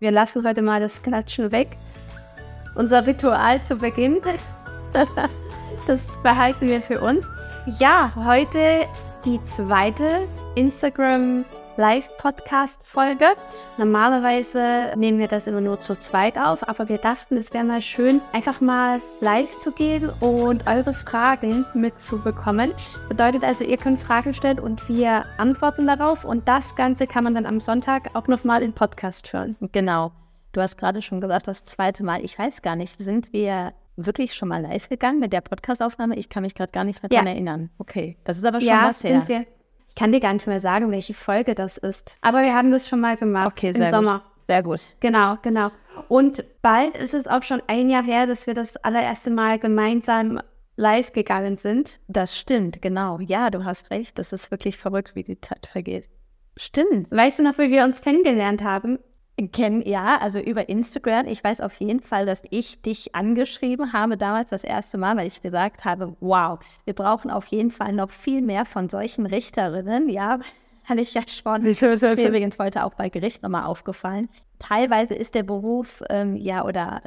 Wir lassen heute mal das Klatschen weg. Unser Ritual zu Beginn. das behalten wir für uns. Ja, heute die zweite Instagram Live-Podcast-Folge. Normalerweise nehmen wir das immer nur zu zweit auf, aber wir dachten, es wäre mal schön, einfach mal live zu gehen und eure Fragen mitzubekommen. Bedeutet also, ihr könnt Fragen stellen und wir antworten darauf und das Ganze kann man dann am Sonntag auch nochmal im Podcast hören. Genau. Du hast gerade schon gesagt, das zweite Mal. Ich weiß gar nicht, sind wir wirklich schon mal live gegangen mit der Podcastaufnahme? Ich kann mich gerade gar nicht mehr ja. daran erinnern. Okay, das ist aber schon ja, was her. Sind wir. Ich kann dir gar nicht mehr sagen, welche Folge das ist. Aber wir haben das schon mal gemacht okay, sehr im Sommer. Gut. Sehr gut. Genau, genau. Und bald ist es auch schon ein Jahr her, dass wir das allererste Mal gemeinsam live gegangen sind. Das stimmt, genau. Ja, du hast recht. Das ist wirklich verrückt, wie die Zeit vergeht. Stimmt. Weißt du noch, wie wir uns kennengelernt haben? Kennen, ja, also über Instagram. Ich weiß auf jeden Fall, dass ich dich angeschrieben habe damals das erste Mal, weil ich gesagt habe, wow, wir brauchen auf jeden Fall noch viel mehr von solchen Richterinnen, ja. Habe ich ja schon. Das ist mir übrigens heute auch bei Gericht nochmal aufgefallen. Teilweise ist der Beruf, ähm, ja, oder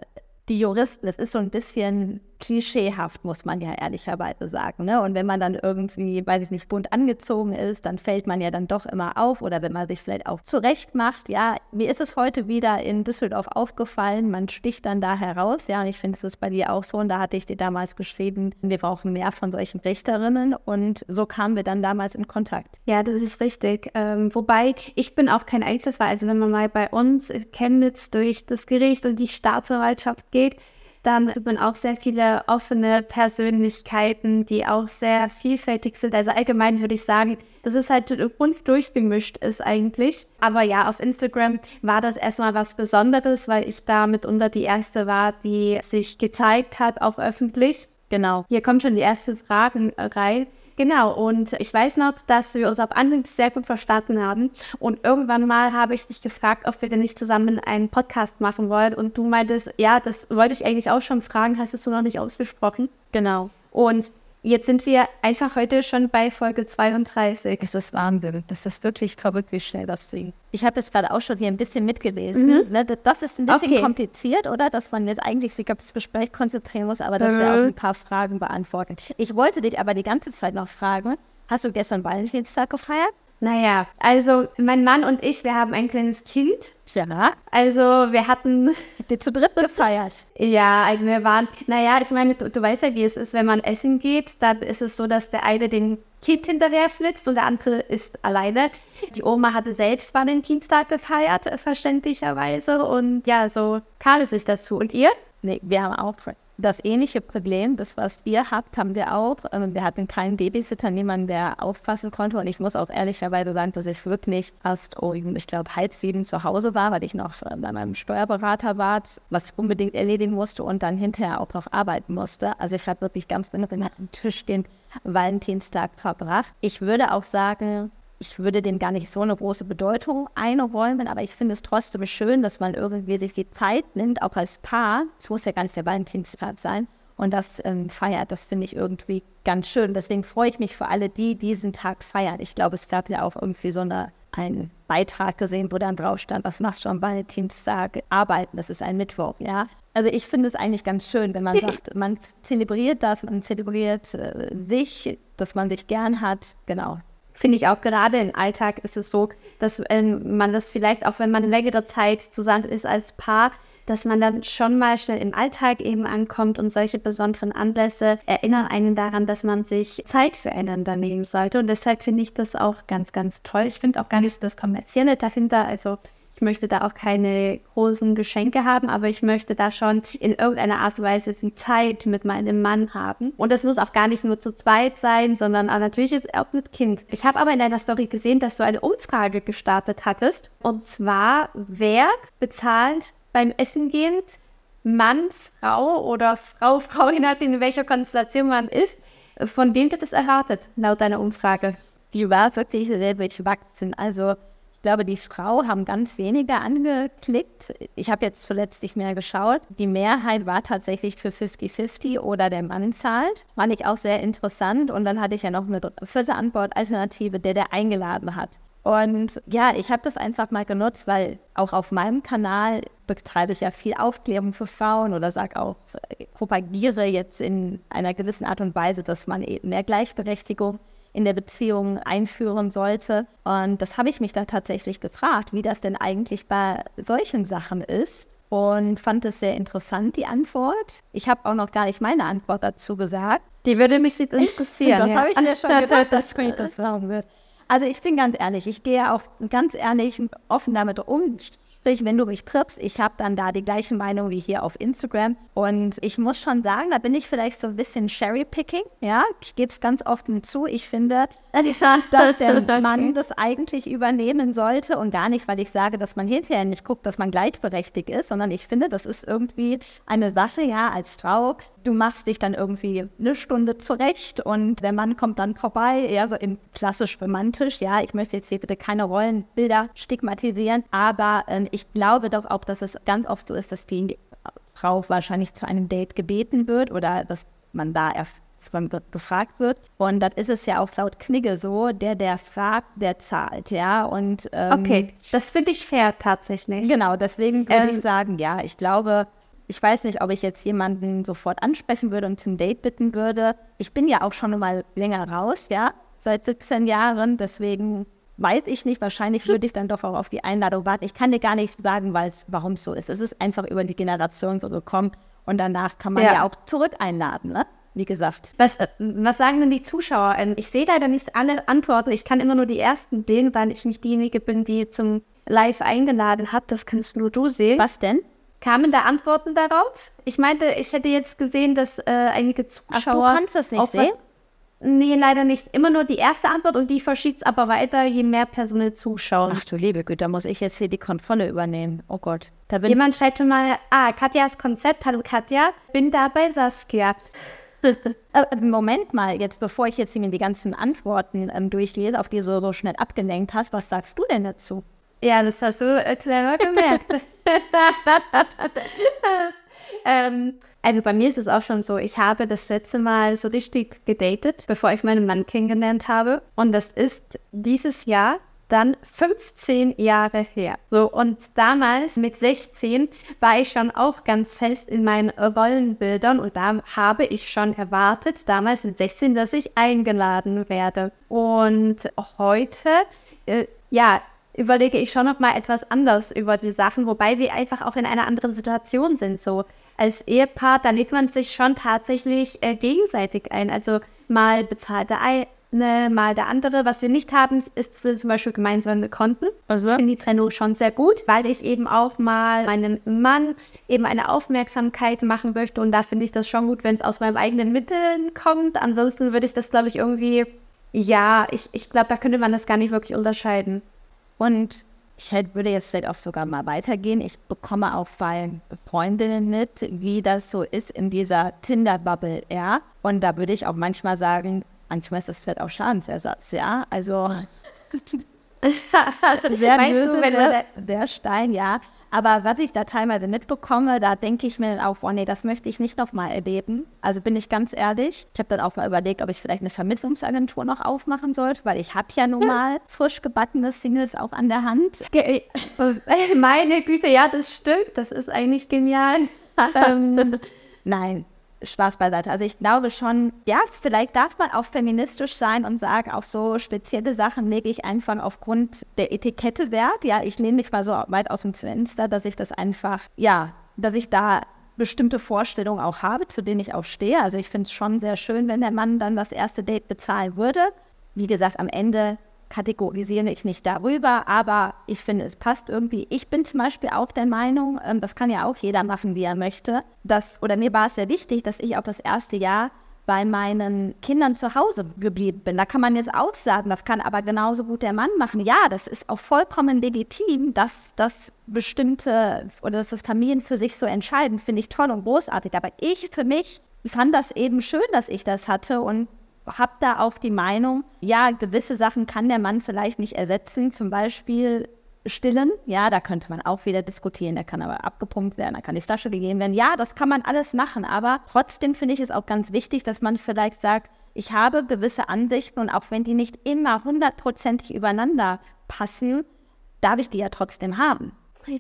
die Juristen, das ist so ein bisschen klischeehaft, muss man ja ehrlicherweise sagen. Ne? Und wenn man dann irgendwie, weiß ich nicht, bunt angezogen ist, dann fällt man ja dann doch immer auf oder wenn man sich vielleicht auch zurecht macht. Ja, mir ist es heute wieder in Düsseldorf aufgefallen, man sticht dann da heraus. Ja, und ich finde, es ist bei dir auch so. Und da hatte ich dir damals geschrieben, wir brauchen mehr von solchen Richterinnen. Und so kamen wir dann damals in Kontakt. Ja, das ist richtig. Ähm, wobei, ich bin auch kein Einzelfall. Also wenn man mal bei uns in Chemnitz durch das Gericht und die Staatsanwaltschaft geht, dann sieht man auch sehr viele offene Persönlichkeiten, die auch sehr vielfältig sind. Also allgemein würde ich sagen, dass es halt rund durchgemischt ist eigentlich. Aber ja, auf Instagram war das erstmal was Besonderes, weil ich da mitunter die erste war, die sich gezeigt hat, auch öffentlich. Genau. Hier kommen schon die ersten Fragen rein. Genau, und ich weiß noch, dass wir uns auf Anhieb sehr gut verstanden haben. Und irgendwann mal habe ich dich gefragt, ob wir denn nicht zusammen einen Podcast machen wollen. Und du meintest, ja, das wollte ich eigentlich auch schon fragen, hast es du noch nicht ausgesprochen. Genau. Und Jetzt sind wir einfach heute schon bei Folge 32. Das ist Wahnsinn. Das ist wirklich verrückt, wie schnell das ging. Ich habe jetzt gerade auch schon hier ein bisschen mitgelesen. Mhm. Ne, das ist ein bisschen okay. kompliziert, oder? Dass man jetzt eigentlich sich auf das Gespräch konzentrieren muss, aber dass mhm. wir auch ein paar Fragen beantworten. Ich wollte dich aber die ganze Zeit noch fragen, hast du gestern Valentinstag gefeiert? Naja, also mein Mann und ich, wir haben ein kleines Kind. Ja. Also wir hatten die zu dritt gefeiert. Ja, also wir waren, naja, ich meine, du, du, weißt ja, wie es ist, wenn man essen geht, dann ist es so, dass der eine den Kind hinterher flitzt und der andere ist alleine. Die Oma hatte selbst Valentinstag gefeiert, verständlicherweise. Und ja, so kam es sich dazu. Und ihr? Nee, wir haben auch das ähnliche Problem, das was ihr habt, haben wir auch. Ähm, wir hatten keinen Babysitter, niemanden, der aufpassen konnte. Und ich muss auch ehrlicherweise sagen, dass ich wirklich erst um, ich glaube, halb sieben zu Hause war, weil ich noch äh, bei meinem Steuerberater war, was ich unbedingt erledigen musste und dann hinterher auch noch arbeiten musste. Also ich habe wirklich ganz genau am Tisch den Valentinstag verbracht. Ich würde auch sagen, ich würde dem gar nicht so eine große Bedeutung einräumen, aber ich finde es trotzdem schön, dass man irgendwie sich die Zeit nimmt, auch als Paar. Es muss ja gar nicht der Valentinstag sein. Und das ähm, feiert, das finde ich irgendwie ganz schön. Deswegen freue ich mich für alle, die diesen Tag feiern. Ich glaube, es gab ja auch irgendwie so eine, einen Beitrag gesehen, wo dann drauf stand, was machst du am Valentinstag? Arbeiten, das ist ein Mittwoch, ja. Also ich finde es eigentlich ganz schön, wenn man sagt, man zelebriert das, man zelebriert äh, sich, dass man sich gern hat. Genau, Finde ich auch gerade im Alltag ist es so, dass ähm, man das vielleicht auch, wenn man längere Zeit zusammen ist als Paar, dass man dann schon mal schnell im Alltag eben ankommt und solche besonderen Anlässe erinnern einen daran, dass man sich Zeit füreinander nehmen sollte. Und deshalb finde ich das auch ganz, ganz toll. Ich finde auch gar nicht so das Kommerzielle dahinter. Also ich möchte da auch keine großen Geschenke haben, aber ich möchte da schon in irgendeiner Art und Weise die Zeit mit meinem Mann haben. Und das muss auch gar nicht nur zu zweit sein, sondern auch natürlich jetzt auch mit Kind. Ich habe aber in deiner Story gesehen, dass du eine Umfrage gestartet hattest. Und zwar, wer bezahlt beim Essen gehen Mann, Frau oder Frau, Frau, je nachdem, in welcher Konstellation man ist. Von wem wird es erwartet, laut deiner Umfrage? Die war wirklich sehr durchwachsen. Also glaube, die Frau haben ganz wenige angeklickt. Ich habe jetzt zuletzt nicht mehr geschaut. Die Mehrheit war tatsächlich für 50-50 oder der Mann zahlt. Fand ich auch sehr interessant. Und dann hatte ich ja noch eine vierte Antwortalternative, der der eingeladen hat. Und ja, ich habe das einfach mal genutzt, weil auch auf meinem Kanal betreibe ich ja viel Aufklärung für Frauen oder sage auch, propagiere jetzt in einer gewissen Art und Weise, dass man eben mehr Gleichberechtigung in der Beziehung einführen sollte. Und das habe ich mich dann tatsächlich gefragt, wie das denn eigentlich bei solchen Sachen ist. Und fand es sehr interessant, die Antwort. Ich habe auch noch gar nicht meine Antwort dazu gesagt. Die würde mich interessieren. das ja. habe ich mir schon gedacht, dass ich das sagen wird. Also ich bin ganz ehrlich, ich gehe auch ganz ehrlich offen damit um, Sprich, wenn du mich triffst, ich habe dann da die gleiche Meinung wie hier auf Instagram. Und ich muss schon sagen, da bin ich vielleicht so ein bisschen Cherry-Picking. Ja, ich gebe es ganz offen zu. Ich finde, dass der Mann das eigentlich übernehmen sollte und gar nicht, weil ich sage, dass man hinterher nicht guckt, dass man gleichberechtigt ist, sondern ich finde, das ist irgendwie eine Sache, ja, als Frau. Du machst dich dann irgendwie eine Stunde zurecht und der Mann kommt dann vorbei, eher so in klassisch romantisch. Ja, ich möchte jetzt hier bitte keine Rollenbilder stigmatisieren, aber äh, ich glaube doch auch, dass es ganz oft so ist, dass die Frau wahrscheinlich zu einem Date gebeten wird oder dass man da gefragt wird. Und das ist es ja auch laut Knigge so, der, der fragt, der zahlt, ja. Und, ähm, okay, das finde ich fair tatsächlich. Genau, deswegen würde ähm, ich sagen, ja, ich glaube, ich weiß nicht, ob ich jetzt jemanden sofort ansprechen würde und zum Date bitten würde. Ich bin ja auch schon mal länger raus, ja, seit 17 Jahren, deswegen weiß ich nicht. Wahrscheinlich würde ich dann doch auch auf die Einladung warten. Ich kann dir gar nicht sagen, warum es so ist. Es ist einfach über die Generation so gekommen und danach kann man ja, ja auch zurück einladen, ne? Wie gesagt. Was, äh, was sagen denn die Zuschauer? Ähm, ich sehe leider nicht alle Antworten. Ich kann immer nur die ersten sehen, weil ich nicht diejenige bin, die zum Live eingeladen hat. Das kannst nur du sehen. Was denn? Kamen da Antworten darauf? Ich meinte, ich hätte jetzt gesehen, dass äh, einige Zuschauer. Ach, du kannst das nicht sehen? Nee, leider nicht. Immer nur die erste Antwort und die verschiebt es aber weiter, je mehr Personen zuschauen. Ach du liebe Güte, da muss ich jetzt hier die Kontrolle übernehmen. Oh Gott. Da bin Jemand schreibt schon mal, ah, Katjas Konzept, hallo Katja, bin da bei Saskia. Äh, Moment mal, jetzt bevor ich jetzt die ganzen Antworten ähm, durchlese, auf die du so schnell abgelenkt hast, was sagst du denn dazu? Ja, das hast du clever gemerkt. ähm, also bei mir ist es auch schon so, ich habe das letzte Mal so richtig gedatet, bevor ich meinen Mann kennengelernt habe. Und das ist dieses Jahr dann 15 Jahre her. So, und damals mit 16 war ich schon auch ganz fest in meinen Rollenbildern und da habe ich schon erwartet, damals mit 16, dass ich eingeladen werde. Und heute, äh, ja, überlege ich schon noch mal etwas anders über die Sachen, wobei wir einfach auch in einer anderen Situation sind. So, als Ehepaar, da lädt man sich schon tatsächlich äh, gegenseitig ein. Also mal bezahlt der eine, mal der andere. Was wir nicht haben, ist zum Beispiel gemeinsame Konten. Also. Ich finde die Trennung schon sehr gut, weil ich eben auch mal meinem Mann eben eine Aufmerksamkeit machen möchte. Und da finde ich das schon gut, wenn es aus meinen eigenen Mitteln kommt. Ansonsten würde ich das, glaube ich, irgendwie, ja, ich, ich glaube, da könnte man das gar nicht wirklich unterscheiden. Und ich würde jetzt vielleicht auch sogar mal weitergehen. Ich bekomme auch bei Freundinnen mit, wie das so ist in dieser Tinder-Bubble, ja. Und da würde ich auch manchmal sagen, manchmal ist das vielleicht auch Schadensersatz, ja. Also sehr böse, der, der Stein, ja. Aber was ich da teilweise mitbekomme, da denke ich mir dann auch, oh nee, das möchte ich nicht nochmal erleben. Also bin ich ganz ehrlich. Ich habe dann auch mal überlegt, ob ich vielleicht eine Vermittlungsagentur noch aufmachen sollte, weil ich habe ja nun mal frisch gebackene Singles auch an der Hand. Äh, meine Güte, ja, das stimmt. Das ist eigentlich genial. ähm, nein, Spaß beiseite. Also ich glaube schon, ja, vielleicht darf man auch feministisch sein und sagen, auch so spezielle Sachen lege ich einfach aufgrund der Etikette wert. Ja, ich nehme mich mal so weit aus dem Fenster, dass ich das einfach, ja, dass ich da bestimmte Vorstellungen auch habe, zu denen ich auch stehe. Also ich finde es schon sehr schön, wenn der Mann dann das erste Date bezahlen würde. Wie gesagt, am Ende kategorisiere ich nicht darüber, aber ich finde, es passt irgendwie. Ich bin zum Beispiel auch der Meinung, ähm, das kann ja auch jeder machen, wie er möchte, dass, oder mir war es sehr wichtig, dass ich auch das erste Jahr bei meinen Kindern zu Hause geblieben bin. Da kann man jetzt auch sagen, das kann aber genauso gut der Mann machen. Ja, das ist auch vollkommen legitim, dass das bestimmte oder dass das Familien für sich so entscheiden, finde ich toll und großartig. Aber ich für mich fand das eben schön, dass ich das hatte und habe da auch die Meinung, ja, gewisse Sachen kann der Mann vielleicht nicht ersetzen. Zum Beispiel stillen. Ja, da könnte man auch wieder diskutieren. Der kann aber abgepumpt werden, da kann die Flasche gegeben werden. Ja, das kann man alles machen. Aber trotzdem finde ich es auch ganz wichtig, dass man vielleicht sagt, ich habe gewisse Ansichten und auch wenn die nicht immer hundertprozentig übereinander passen, darf ich die ja trotzdem haben.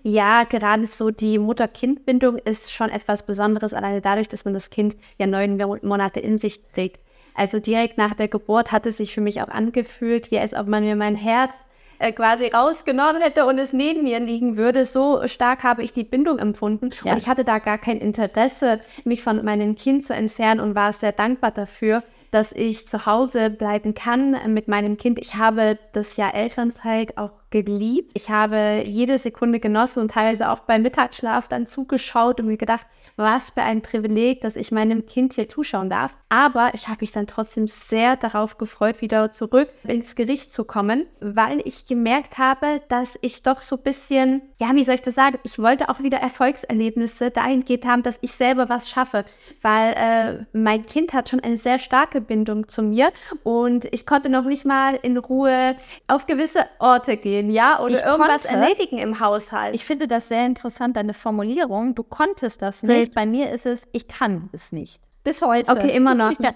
Ja, gerade so die Mutter-Kind-Bindung ist schon etwas Besonderes, alleine dadurch, dass man das Kind ja neun Monate in sich trägt. Also direkt nach der Geburt hat es sich für mich auch angefühlt, wie als ob man mir mein Herz äh, quasi rausgenommen hätte und es neben mir liegen würde. So stark habe ich die Bindung empfunden. Ja. Und ich hatte da gar kein Interesse, mich von meinem Kind zu entfernen und war sehr dankbar dafür, dass ich zu Hause bleiben kann mit meinem Kind. Ich habe das Jahr Elternzeit auch geliebt. Ich habe jede Sekunde genossen und teilweise auch beim Mittagsschlaf dann zugeschaut und mir gedacht, was für ein Privileg, dass ich meinem Kind hier zuschauen darf. Aber ich habe mich dann trotzdem sehr darauf gefreut, wieder zurück ins Gericht zu kommen, weil ich gemerkt habe, dass ich doch so ein bisschen, ja, wie soll ich das sagen, ich wollte auch wieder Erfolgserlebnisse dahingehend haben, dass ich selber was schaffe, weil äh, mein Kind hat schon eine sehr starke Bindung zu mir und ich konnte noch nicht mal in Ruhe auf gewisse Orte gehen gehen, ja, oder ich irgendwas konnte, erledigen im Haushalt. Ich finde das sehr interessant, deine Formulierung. Du konntest das nicht. Nee. Bei mir ist es, ich kann es nicht. Bis heute. Okay, immer noch. ja.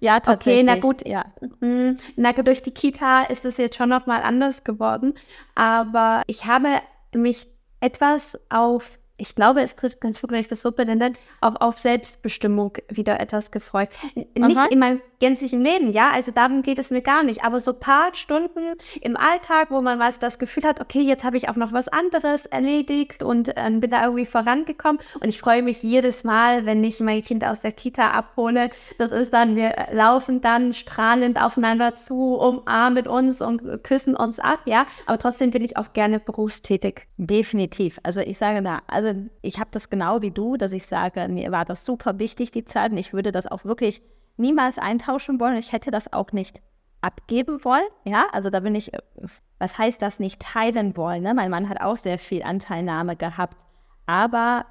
ja, tatsächlich. Okay, na gut. Ja. Mhm. Na, durch die Kita ist es jetzt schon noch mal anders geworden. Aber ich habe mich etwas auf ich glaube, es trifft ganz gut, wenn ich das so benenne, auch auf Selbstbestimmung wieder etwas gefreut. Nicht Aha. in meinem gänzlichen Leben, ja, also darum geht es mir gar nicht, aber so ein paar Stunden im Alltag, wo man was das Gefühl hat, okay, jetzt habe ich auch noch was anderes erledigt und äh, bin da irgendwie vorangekommen und ich freue mich jedes Mal, wenn ich mein Kind aus der Kita abhole. Das ist dann, wir laufen dann strahlend aufeinander zu, umarmen uns und küssen uns ab, ja, aber trotzdem bin ich auch gerne berufstätig. Definitiv. Also ich sage da, also ich habe das genau wie du, dass ich sage, mir war das super wichtig, die Zeit. Und ich würde das auch wirklich niemals eintauschen wollen. Ich hätte das auch nicht abgeben wollen. Ja, also da bin ich, was heißt das nicht teilen wollen? Ne? Mein Mann hat auch sehr viel Anteilnahme gehabt. Aber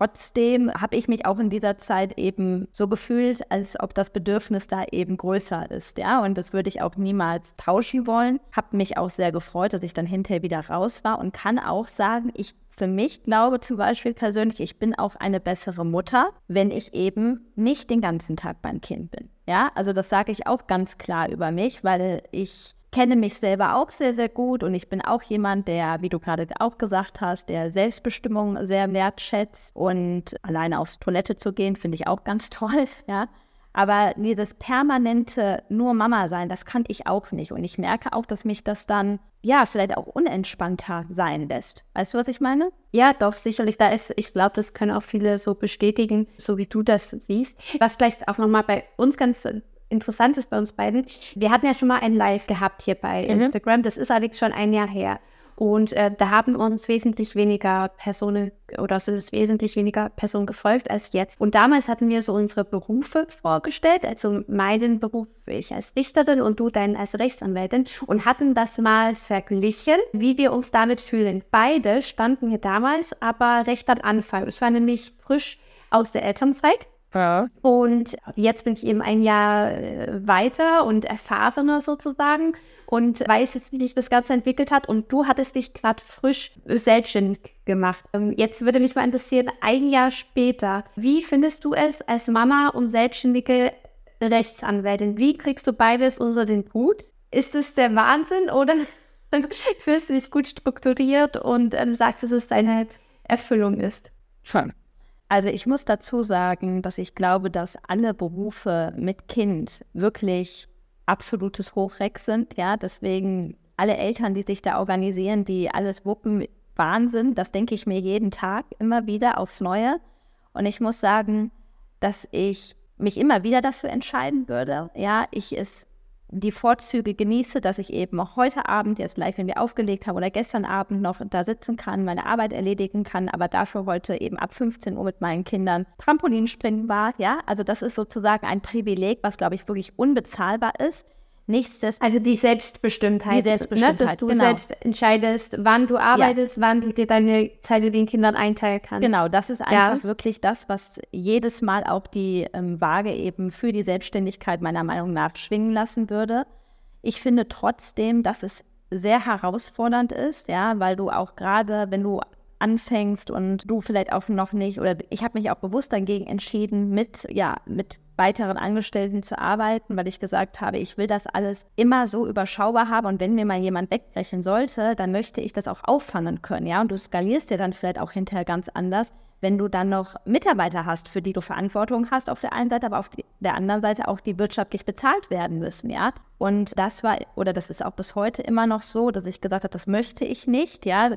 Trotzdem habe ich mich auch in dieser Zeit eben so gefühlt, als ob das Bedürfnis da eben größer ist, ja. Und das würde ich auch niemals tauschen wollen. Habe mich auch sehr gefreut, dass ich dann hinterher wieder raus war und kann auch sagen, ich für mich glaube zum Beispiel persönlich, ich bin auch eine bessere Mutter, wenn ich eben nicht den ganzen Tag beim Kind bin. Ja, also das sage ich auch ganz klar über mich, weil ich kenne mich selber auch sehr, sehr gut und ich bin auch jemand, der, wie du gerade auch gesagt hast, der Selbstbestimmung sehr wertschätzt und alleine aufs Toilette zu gehen, finde ich auch ganz toll, ja. Aber dieses permanente nur Mama sein, das kann ich auch nicht. Und ich merke auch, dass mich das dann, ja, vielleicht auch unentspannter sein lässt. Weißt du, was ich meine? Ja, doch, sicherlich. Da ist, ich glaube, das können auch viele so bestätigen, so wie du das siehst. Was vielleicht auch nochmal bei uns ganz interessant ist bei uns beiden, wir hatten ja schon mal ein Live gehabt hier bei mhm. Instagram. Das ist allerdings schon ein Jahr her. Und äh, da haben uns wesentlich weniger Personen oder sind es wesentlich weniger Personen gefolgt als jetzt. Und damals hatten wir so unsere Berufe vorgestellt, also meinen Beruf ich als Richterin und du deinen als Rechtsanwältin und hatten das mal verglichen, wie wir uns damit fühlen. Beide standen wir damals aber recht am Anfang. Es war nämlich frisch aus der Elternzeit. Ja. Und jetzt bin ich eben ein Jahr äh, weiter und erfahrener sozusagen und weiß jetzt, wie sich das Ganze entwickelt hat. Und du hattest dich gerade frisch selbstständig gemacht. Ähm, jetzt würde mich mal interessieren, ein Jahr später, wie findest du es als Mama und selbstständige Rechtsanwältin? Wie kriegst du beides unter den Hut? Ist es der Wahnsinn oder fühlst du dich gut strukturiert und ähm, sagst, dass es deine Erfüllung ist? Schon. Also ich muss dazu sagen, dass ich glaube, dass alle Berufe mit Kind wirklich absolutes Hochreck sind. Ja, deswegen alle Eltern, die sich da organisieren, die alles wuppen, Wahnsinn. Das denke ich mir jeden Tag immer wieder aufs Neue. Und ich muss sagen, dass ich mich immer wieder dafür entscheiden würde. Ja, ich es die Vorzüge genieße, dass ich eben auch heute Abend jetzt live, wenn wir aufgelegt haben oder gestern Abend noch da sitzen kann, meine Arbeit erledigen kann, aber dafür heute eben ab 15 Uhr mit meinen Kindern Trampolinspringen war. Ja, also das ist sozusagen ein Privileg, was glaube ich wirklich unbezahlbar ist. Nichtsdestotrotz. Also die Selbstbestimmtheit. Die Selbstbestimmtheit. Ne? Dass du genau. selbst entscheidest, wann du arbeitest, ja. wann du dir deine Zeit mit den Kindern einteilen kannst. Genau, das ist einfach ja. wirklich das, was jedes Mal auch die ähm, Waage eben für die Selbstständigkeit meiner Meinung nach schwingen lassen würde. Ich finde trotzdem, dass es sehr herausfordernd ist, ja, weil du auch gerade, wenn du anfängst und du vielleicht auch noch nicht, oder ich habe mich auch bewusst dagegen entschieden, mit, ja, mit weiteren Angestellten zu arbeiten, weil ich gesagt habe, ich will das alles immer so überschaubar haben. Und wenn mir mal jemand wegbrechen sollte, dann möchte ich das auch auffangen können, ja, und du skalierst dir dann vielleicht auch hinterher ganz anders, wenn du dann noch Mitarbeiter hast, für die du Verantwortung hast auf der einen Seite, aber auf der anderen Seite auch die wirtschaftlich bezahlt werden müssen, ja. Und das war, oder das ist auch bis heute immer noch so, dass ich gesagt habe, das möchte ich nicht, ja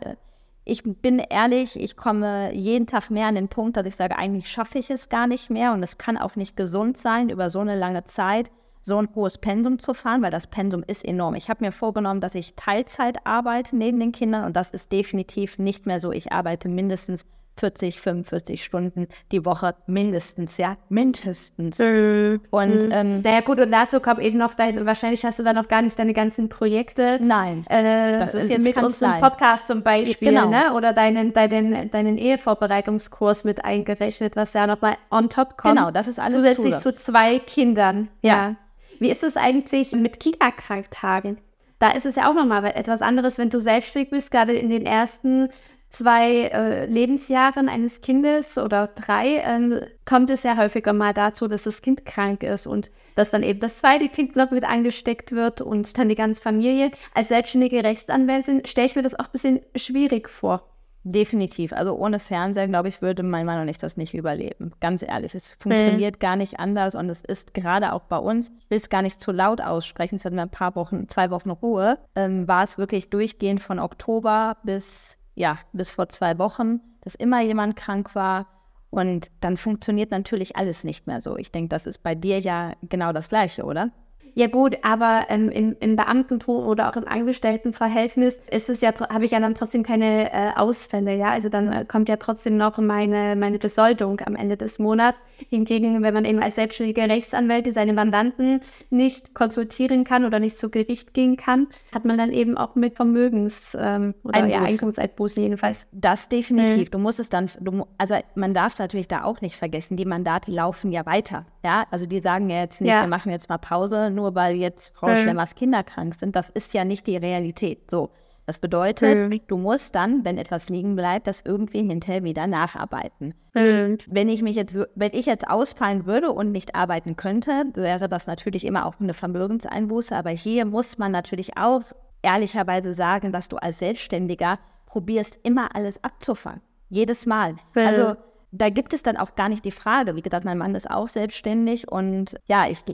ich bin ehrlich, ich komme jeden Tag mehr an den Punkt, dass ich sage, eigentlich schaffe ich es gar nicht mehr und es kann auch nicht gesund sein, über so eine lange Zeit so ein hohes Pensum zu fahren, weil das Pensum ist enorm. Ich habe mir vorgenommen, dass ich Teilzeit arbeite neben den Kindern und das ist definitiv nicht mehr so. Ich arbeite mindestens 40, 45 Stunden die Woche mindestens, ja, mindestens. Mhm. Und ähm, naja gut, und dazu kommt eben noch dein, wahrscheinlich hast du dann noch gar nicht deine ganzen Projekte. Nein. Äh, das ist jetzt mit unserem Podcast zum Beispiel, genau. ne? Oder deinen, deinen, deinen Ehevorbereitungskurs mit eingerechnet, was ja nochmal on top kommt. Genau, das ist alles Zusätzlich Zusatz. zu zwei Kindern. Ja. ja. Wie ist es eigentlich mit Kita-Kranktagen? Da ist es ja auch nochmal etwas anderes, wenn du selbstständig bist, gerade in den ersten zwei äh, Lebensjahren eines Kindes oder drei ähm, kommt es ja häufiger mal dazu, dass das Kind krank ist und dass dann eben das zweite Kind noch mit angesteckt wird und dann die ganze Familie. Als selbstständige Rechtsanwältin stelle ich mir das auch ein bisschen schwierig vor. Definitiv. Also ohne Fernseher, glaube ich, würde mein Mann und ich das nicht überleben. Ganz ehrlich. Es funktioniert mhm. gar nicht anders und es ist gerade auch bei uns, ich will es gar nicht zu laut aussprechen, es hatten wir ein paar Wochen, zwei Wochen Ruhe, ähm, war es wirklich durchgehend von Oktober bis ja, bis vor zwei Wochen, dass immer jemand krank war. Und dann funktioniert natürlich alles nicht mehr so. Ich denke, das ist bei dir ja genau das Gleiche, oder? Ja gut, aber ähm, im, im Beamtentum oder auch im Angestelltenverhältnis ist es ja, habe ich ja dann trotzdem keine äh, Ausfälle, ja. Also dann äh, kommt ja trotzdem noch meine, meine Besoldung am Ende des Monats. Hingegen, wenn man eben als selbstständige Rechtsanwälte seine Mandanten nicht konsultieren kann oder nicht zu Gericht gehen kann, hat man dann eben auch mit Vermögens- ähm, oder Einbuß. ja, Einkommenseinbußen jedenfalls. Das definitiv. Mhm. Du musst es dann, du, also man darf es natürlich da auch nicht vergessen, die Mandate laufen ja weiter. Ja, also die sagen ja jetzt nicht, ja. wir machen jetzt mal Pause, nur weil jetzt Frau mhm. Schlemmers Kinder krank sind. Das ist ja nicht die Realität. So. Das bedeutet, mhm. du musst dann, wenn etwas liegen bleibt, das irgendwie hinterher wieder nacharbeiten. Mhm. Wenn ich mich jetzt, wenn ich jetzt ausfallen würde und nicht arbeiten könnte, wäre das natürlich immer auch eine Vermögenseinbuße. Aber hier muss man natürlich auch ehrlicherweise sagen, dass du als Selbstständiger probierst, immer alles abzufangen. Jedes Mal. Also da gibt es dann auch gar nicht die Frage. Wie gesagt, mein Mann ist auch selbstständig und ja, ich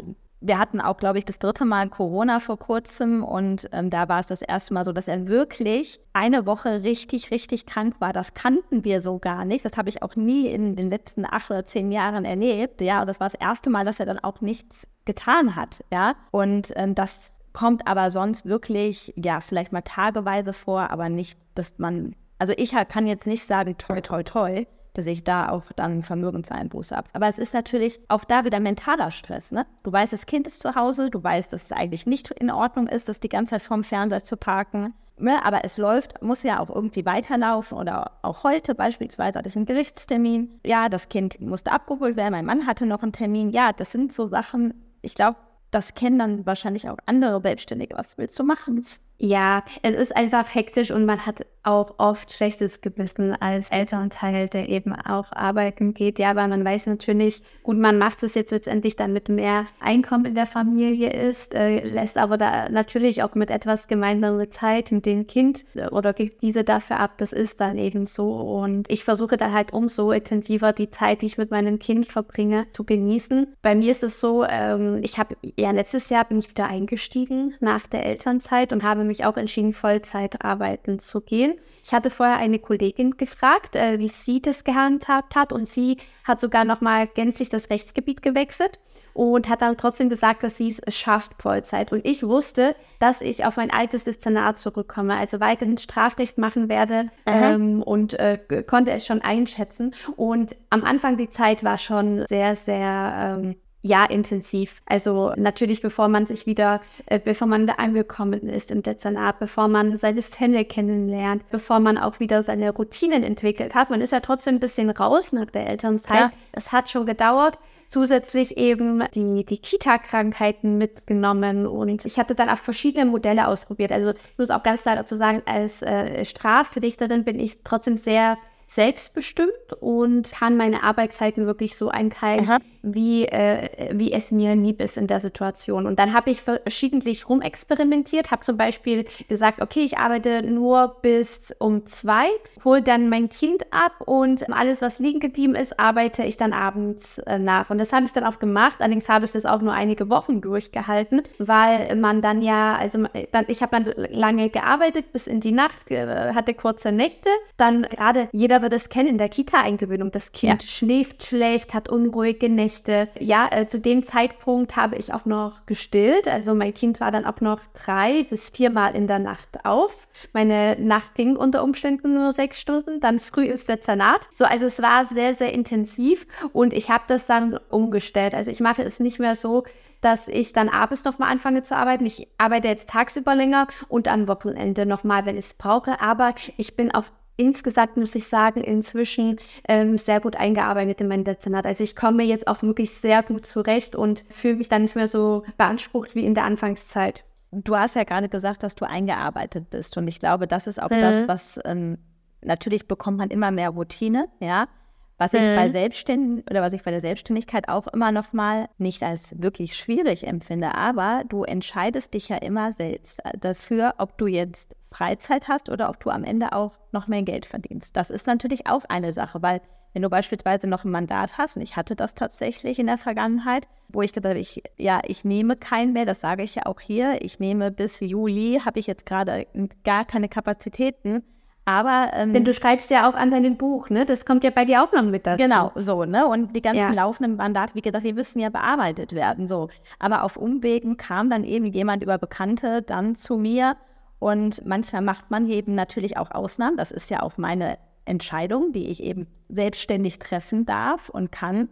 wir hatten auch, glaube ich, das dritte Mal Corona vor kurzem und ähm, da war es das erste Mal so, dass er wirklich eine Woche richtig, richtig krank war. Das kannten wir so gar nicht. Das habe ich auch nie in den letzten acht oder zehn Jahren erlebt. Ja, und das war das erste Mal, dass er dann auch nichts getan hat. Ja, und ähm, das kommt aber sonst wirklich, ja, vielleicht mal tageweise vor, aber nicht, dass man, also ich kann jetzt nicht sagen, toi, toi, toi dass ich da auch dann Vermögenseinbuße habe. Aber es ist natürlich auch da wieder mentaler Stress. Ne? Du weißt, das Kind ist zu Hause, du weißt, dass es eigentlich nicht in Ordnung ist, das die ganze Zeit vorm Fernseher zu parken. Ne? Aber es läuft, muss ja auch irgendwie weiterlaufen oder auch heute beispielsweise hatte ich einen Gerichtstermin. Ja, das Kind musste abgeholt werden, mein Mann hatte noch einen Termin. Ja, das sind so Sachen, ich glaube, das kennen dann wahrscheinlich auch andere Selbstständige. Was willst du machen? Ja, es ist einfach hektisch und man hat auch oft schlechtes Gewissen als Elternteil, der eben auch arbeiten geht. Ja, weil man weiß natürlich, gut, man macht es jetzt letztendlich, damit mehr Einkommen in der Familie ist, äh, lässt aber da natürlich auch mit etwas gemeinsamere Zeit mit dem Kind äh, oder gibt diese dafür ab. Das ist dann eben so. Und ich versuche dann halt umso intensiver die Zeit, die ich mit meinem Kind verbringe, zu genießen. Bei mir ist es so, ähm, ich habe ja letztes Jahr bin ich wieder eingestiegen nach der Elternzeit und habe mich auch entschieden, Vollzeit arbeiten zu gehen. Ich hatte vorher eine Kollegin gefragt, äh, wie sie das gehandhabt hat und sie hat sogar nochmal gänzlich das Rechtsgebiet gewechselt und hat dann trotzdem gesagt, dass sie es schafft, Vollzeit. Und ich wusste, dass ich auf mein altes Dezernat zurückkomme, also weiterhin Strafrecht machen werde ähm, und äh, konnte es schon einschätzen. Und am Anfang die Zeit war schon sehr, sehr ähm, ja, intensiv. Also natürlich, bevor man sich wieder, äh, bevor man da angekommen ist im Dezernat, bevor man seine Stelle kennenlernt, bevor man auch wieder seine Routinen entwickelt hat. Man ist ja trotzdem ein bisschen raus nach der Elternzeit. Es hat schon gedauert. Zusätzlich eben die, die Kita-Krankheiten mitgenommen und ich hatte dann auch verschiedene Modelle ausprobiert. Also ich muss auch ganz klar dazu sagen, als äh, Strafrichterin bin ich trotzdem sehr selbstbestimmt und kann meine Arbeitszeiten wirklich so einteilen, Aha wie, äh, wie es mir lieb ist in der Situation. Und dann habe ich verschiedentlich rumexperimentiert, habe zum Beispiel gesagt, okay, ich arbeite nur bis um zwei, hole dann mein Kind ab und alles, was liegen geblieben ist, arbeite ich dann abends äh, nach. Und das habe ich dann auch gemacht. Allerdings habe ich das auch nur einige Wochen durchgehalten, weil man dann ja, also dann, ich habe dann lange gearbeitet bis in die Nacht, äh, hatte kurze Nächte. Dann gerade, jeder wird es kennen, in der Kita-Eingewöhnung, das Kind ja. schläft schlecht, hat unruhige Nächte. Ja, äh, zu dem Zeitpunkt habe ich auch noch gestillt. Also mein Kind war dann auch noch drei bis viermal in der Nacht auf. Meine Nacht ging unter Umständen nur sechs Stunden. Dann früh ist der Zanat. So, also es war sehr, sehr intensiv und ich habe das dann umgestellt. Also ich mache es nicht mehr so, dass ich dann abends noch mal anfange zu arbeiten. Ich arbeite jetzt tagsüber länger und am Wochenende noch mal, wenn ich es brauche. Aber ich bin auf insgesamt, muss ich sagen, inzwischen ähm, sehr gut eingearbeitet in mein Dezernat. Also ich komme jetzt auch wirklich sehr gut zurecht und fühle mich dann nicht mehr so beansprucht wie in der Anfangszeit. Du hast ja gerade gesagt, dass du eingearbeitet bist und ich glaube, das ist auch mhm. das, was ähm, natürlich bekommt man immer mehr Routine, ja. Was ich mhm. bei Selbstständigen oder was ich bei der Selbstständigkeit auch immer noch mal nicht als wirklich schwierig empfinde, aber du entscheidest dich ja immer selbst äh, dafür, ob du jetzt Freizeit hast oder ob du am Ende auch noch mehr Geld verdienst. Das ist natürlich auch eine Sache, weil wenn du beispielsweise noch ein Mandat hast, und ich hatte das tatsächlich in der Vergangenheit, wo ich gesagt habe, ich, ja, ich nehme keinen mehr, das sage ich ja auch hier, ich nehme bis Juli, habe ich jetzt gerade gar keine Kapazitäten, aber ähm, denn du schreibst ja auch an deinem Buch, ne? Das kommt ja bei dir auch noch mit dazu. Genau, so, ne? Und die ganzen ja. laufenden Mandate, wie gesagt, die müssen ja bearbeitet werden, so. Aber auf Umwegen kam dann eben jemand über Bekannte dann zu mir und manchmal macht man eben natürlich auch Ausnahmen. Das ist ja auch meine Entscheidung, die ich eben selbstständig treffen darf und kann.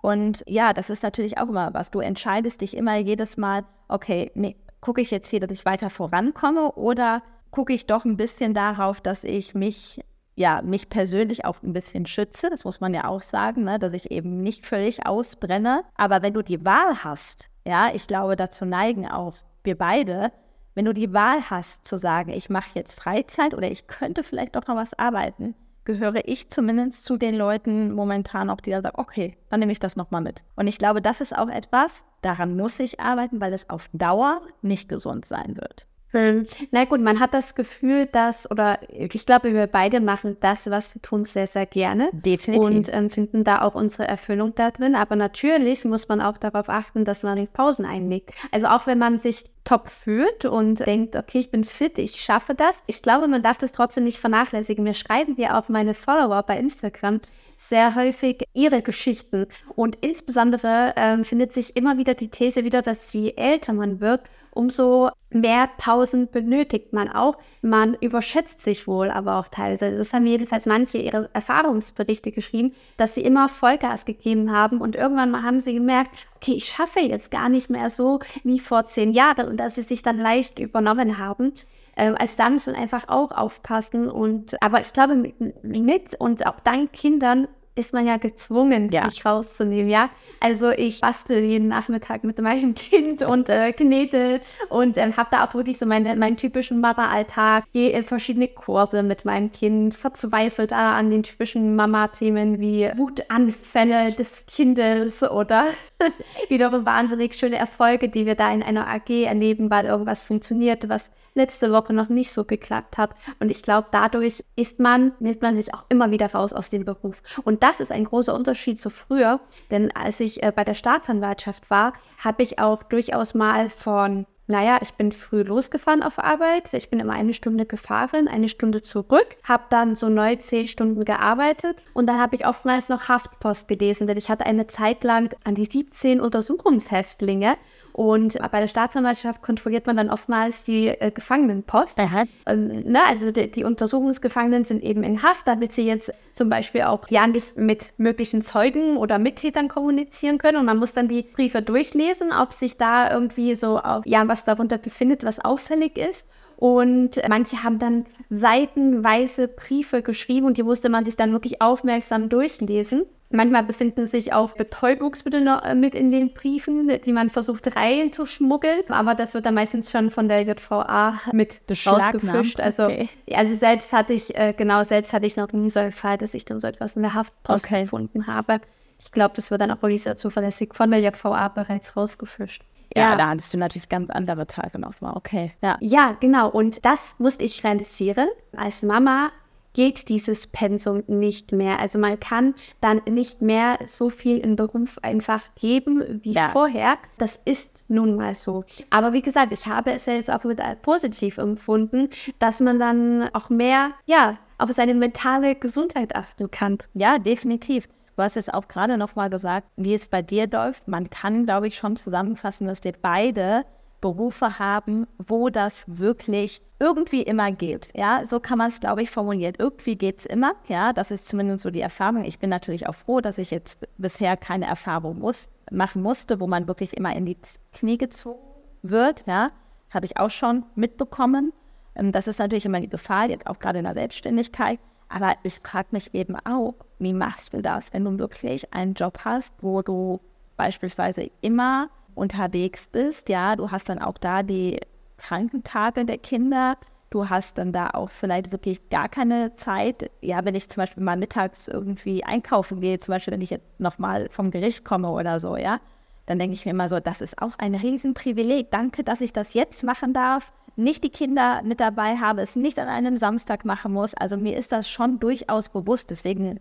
Und ja, das ist natürlich auch immer was. Du entscheidest dich immer jedes Mal, okay, nee, gucke ich jetzt hier, dass ich weiter vorankomme oder gucke ich doch ein bisschen darauf, dass ich mich, ja, mich persönlich auch ein bisschen schütze. Das muss man ja auch sagen, ne? dass ich eben nicht völlig ausbrenne. Aber wenn du die Wahl hast, ja, ich glaube, dazu neigen auch wir beide, wenn du die Wahl hast zu sagen, ich mache jetzt Freizeit oder ich könnte vielleicht doch noch was arbeiten, gehöre ich zumindest zu den Leuten momentan auch, die da sagen, okay, dann nehme ich das nochmal mit. Und ich glaube, das ist auch etwas, daran muss ich arbeiten, weil es auf Dauer nicht gesund sein wird. Hm. Na gut, man hat das Gefühl, dass, oder ich glaube, wir beide machen das, was wir tun, sehr, sehr gerne. Definitiv. Und ähm, finden da auch unsere Erfüllung da drin. Aber natürlich muss man auch darauf achten, dass man Pausen einlegt. Also auch wenn man sich top fühlt und denkt, okay, ich bin fit, ich schaffe das. Ich glaube, man darf das trotzdem nicht vernachlässigen. Mir schreiben hier auch meine Follower bei Instagram sehr häufig ihre Geschichten. Und insbesondere ähm, findet sich immer wieder die These wieder, dass je älter man wird, umso mehr Pausen benötigt man auch. Man überschätzt sich wohl aber auch teilweise. Das haben jedenfalls manche ihre Erfahrungsberichte geschrieben, dass sie immer Vollgas gegeben haben und irgendwann mal haben sie gemerkt, okay, ich schaffe jetzt gar nicht mehr so wie vor zehn Jahren und dass sie sich dann leicht übernommen haben. Ähm, als da muss man einfach auch aufpassen und aber ich glaube mit, mit und auch dank Kindern ist man ja gezwungen, ja. mich rauszunehmen, ja. Also ich bastel jeden Nachmittag mit meinem Kind und äh, knete und äh, habe da auch wirklich so meine, meinen typischen Mama-Alltag, gehe in verschiedene Kurse mit meinem Kind, verzweifelt da an den typischen Mama-Themen wie Wutanfälle des Kindes oder wiederum wahnsinnig schöne Erfolge, die wir da in einer AG erleben, weil irgendwas funktioniert, was letzte Woche noch nicht so geklappt hat. Und ich glaube, dadurch ist man, nimmt man sich auch immer wieder raus aus dem Beruf. Und das ist ein großer Unterschied zu früher, denn als ich äh, bei der Staatsanwaltschaft war, habe ich auch durchaus mal von naja, ich bin früh losgefahren auf Arbeit. Ich bin immer eine Stunde gefahren, eine Stunde zurück, habe dann so neu zehn Stunden gearbeitet und dann habe ich oftmals noch Haftpost gelesen, denn ich hatte eine Zeit lang an die 17 Untersuchungshäftlinge Und bei der Staatsanwaltschaft kontrolliert man dann oftmals die äh, Gefangenenpost. Ähm, ne, also die, die, Untersuchungsgefangenen sind eben in Haft, damit sie jetzt zum Beispiel auch ja, mit möglichen Zeugen oder Mittätern kommunizieren können. Und man muss dann die Briefe durchlesen, ob sich da irgendwie so auf, ja, was darunter befindet, was auffällig ist. Und manche haben dann seitenweise Briefe geschrieben und die musste man sich dann wirklich aufmerksam durchlesen. Manchmal befinden sich auch Betäubungsmittel äh, mit in den Briefen, die man versucht reinzuschmuggeln. Aber das wird dann meistens schon von der JVA mit rausgefischt. Also, okay. also selbst hatte ich, äh, genau, selbst hatte ich noch nie so einen Fall, dass ich dann so etwas in der Haftpost okay. gefunden habe. Ich glaube, das wird dann auch wirklich sehr zuverlässig von der JVA bereits rausgefischt. Ja, ja, da hattest du natürlich ganz andere Tage nochmal. Okay. Ja. ja, genau. Und das musste ich realisieren. Als Mama geht dieses Pensum nicht mehr. Also man kann dann nicht mehr so viel im Beruf einfach geben wie ja. vorher. Das ist nun mal so. Aber wie gesagt, ich habe es jetzt auch wieder positiv empfunden, dass man dann auch mehr, ja, auf seine mentale Gesundheit achten kann. Ja, definitiv. Du hast es auch gerade noch mal gesagt, wie es bei dir läuft. Man kann, glaube ich, schon zusammenfassen, dass wir beide Berufe haben, wo das wirklich irgendwie immer geht. Ja, so kann man es, glaube ich, formulieren. Irgendwie geht es immer. Ja, das ist zumindest so die Erfahrung. Ich bin natürlich auch froh, dass ich jetzt bisher keine Erfahrung muss, machen musste, wo man wirklich immer in die Knie gezogen wird. Ja, habe ich auch schon mitbekommen. Ähm, das ist natürlich immer die Gefahr, jetzt auch gerade in der Selbstständigkeit. Aber ich frage mich eben auch, wie machst du das, wenn du wirklich einen Job hast, wo du beispielsweise immer unterwegs bist? Ja, du hast dann auch da die Krankentage der Kinder. Du hast dann da auch vielleicht wirklich gar keine Zeit. Ja, wenn ich zum Beispiel mal mittags irgendwie einkaufen gehe, zum Beispiel wenn ich jetzt nochmal vom Gericht komme oder so, ja, dann denke ich mir immer so, das ist auch ein Riesenprivileg. Danke, dass ich das jetzt machen darf nicht die Kinder mit dabei habe, es nicht an einem Samstag machen muss. Also mir ist das schon durchaus bewusst, deswegen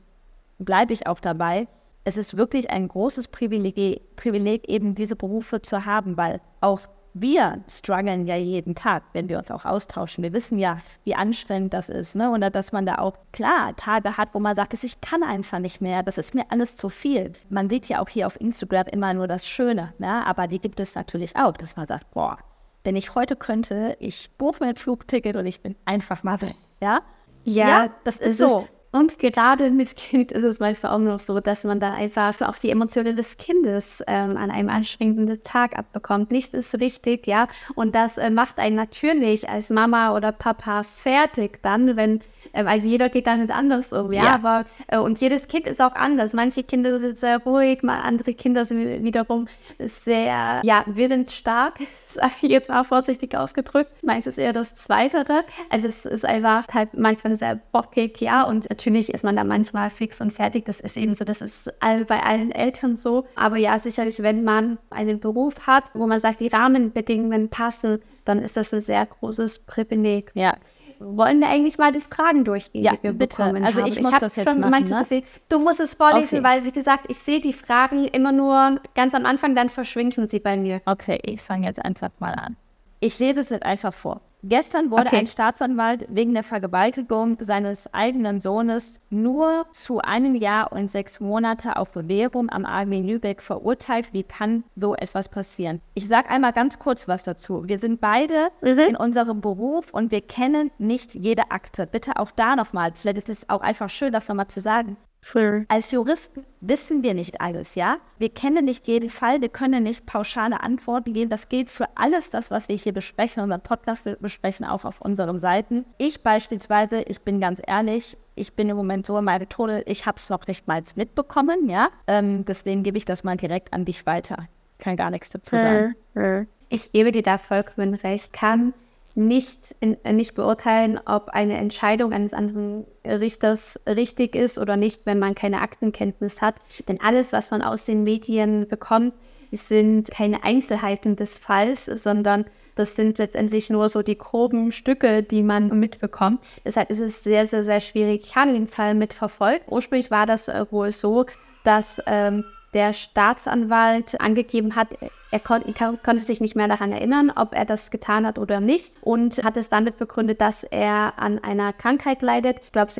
bleibe ich auch dabei. Es ist wirklich ein großes Privileg, Privileg, eben diese Berufe zu haben, weil auch wir strugglen ja jeden Tag, wenn wir uns auch austauschen. Wir wissen ja, wie anstrengend das ist. Ne? Und dass man da auch klar Tage hat, wo man sagt, ich kann einfach nicht mehr, das ist mir alles zu viel. Man sieht ja auch hier auf Instagram immer nur das Schöne, ne? aber die gibt es natürlich auch, dass man sagt, boah, wenn ich heute könnte, ich buche mir ein Flugticket und ich bin einfach mal weg. Ja? Ja, ja das ist so. Ist und gerade mit Kind ist es manchmal auch noch so, dass man da einfach auch die Emotionen des Kindes ähm, an einem anstrengenden Tag abbekommt. Nichts ist richtig, ja. Und das äh, macht einen natürlich als Mama oder Papa fertig dann, wenn, äh, also jeder geht damit anders um, ja. ja. Aber, äh, und jedes Kind ist auch anders. Manche Kinder sind sehr ruhig, mal andere Kinder sind wiederum sehr, ja, willensstark, sage ich jetzt mal vorsichtig ausgedrückt. Meistens eher das Zweitere. Also es ist einfach halt manchmal sehr bockig, ja. Und Natürlich ist man da manchmal fix und fertig. Das ist eben so, das ist all, bei allen Eltern so. Aber ja, sicherlich, wenn man einen Beruf hat, wo man sagt, die Rahmenbedingungen passen, dann ist das ein sehr großes Privileg. Ja wollen wir eigentlich mal das Fragen durchgehen, ja, die wir bitte. bekommen Also ich, ich muss das jetzt machen, ne? gesehen, Du musst es vorlesen, okay. weil, wie gesagt, ich sehe die Fragen immer nur ganz am Anfang, dann verschwinden sie bei mir. Okay, ich fange jetzt einfach mal an. Ich lese es jetzt einfach vor. Gestern wurde okay. ein Staatsanwalt wegen der Vergewaltigung seines eigenen Sohnes nur zu einem Jahr und sechs Monate auf Bewährung am AG Lübeck verurteilt. Wie kann so etwas passieren? Ich sage einmal ganz kurz was dazu. Wir sind beide mhm. in unserem Beruf und wir kennen nicht jede Akte. Bitte auch da nochmal. Vielleicht ist es auch einfach schön, das nochmal zu sagen. Sure. Als Juristen wissen wir nicht alles, ja? Wir kennen nicht jeden Fall, wir können nicht pauschale Antworten geben. Das gilt für alles das, was wir hier besprechen, unseren Podcast besprechen, auch auf unseren Seiten. Ich beispielsweise, ich bin ganz ehrlich, ich bin im Moment so in meinem Tunnel, ich habe es noch nicht mal mitbekommen, ja? Ähm, deswegen gebe ich das mal direkt an dich weiter. Ich kann gar nichts dazu sagen. Ich gebe dir da vollkommen recht. Kann nicht, in, äh, nicht beurteilen, ob eine Entscheidung eines anderen Richters richtig ist oder nicht, wenn man keine Aktenkenntnis hat. Denn alles, was man aus den Medien bekommt, sind keine Einzelheiten des Falls, sondern das sind letztendlich nur so die groben Stücke, die man mitbekommt. Deshalb ist es sehr, sehr, sehr schwierig. Ich habe den Fall mitverfolgt. Ursprünglich war das äh, wohl so, dass ähm, der Staatsanwalt angegeben hat, er kon konnte sich nicht mehr daran erinnern, ob er das getan hat oder nicht und hat es damit begründet, dass er an einer Krankheit leidet. Ich glaube,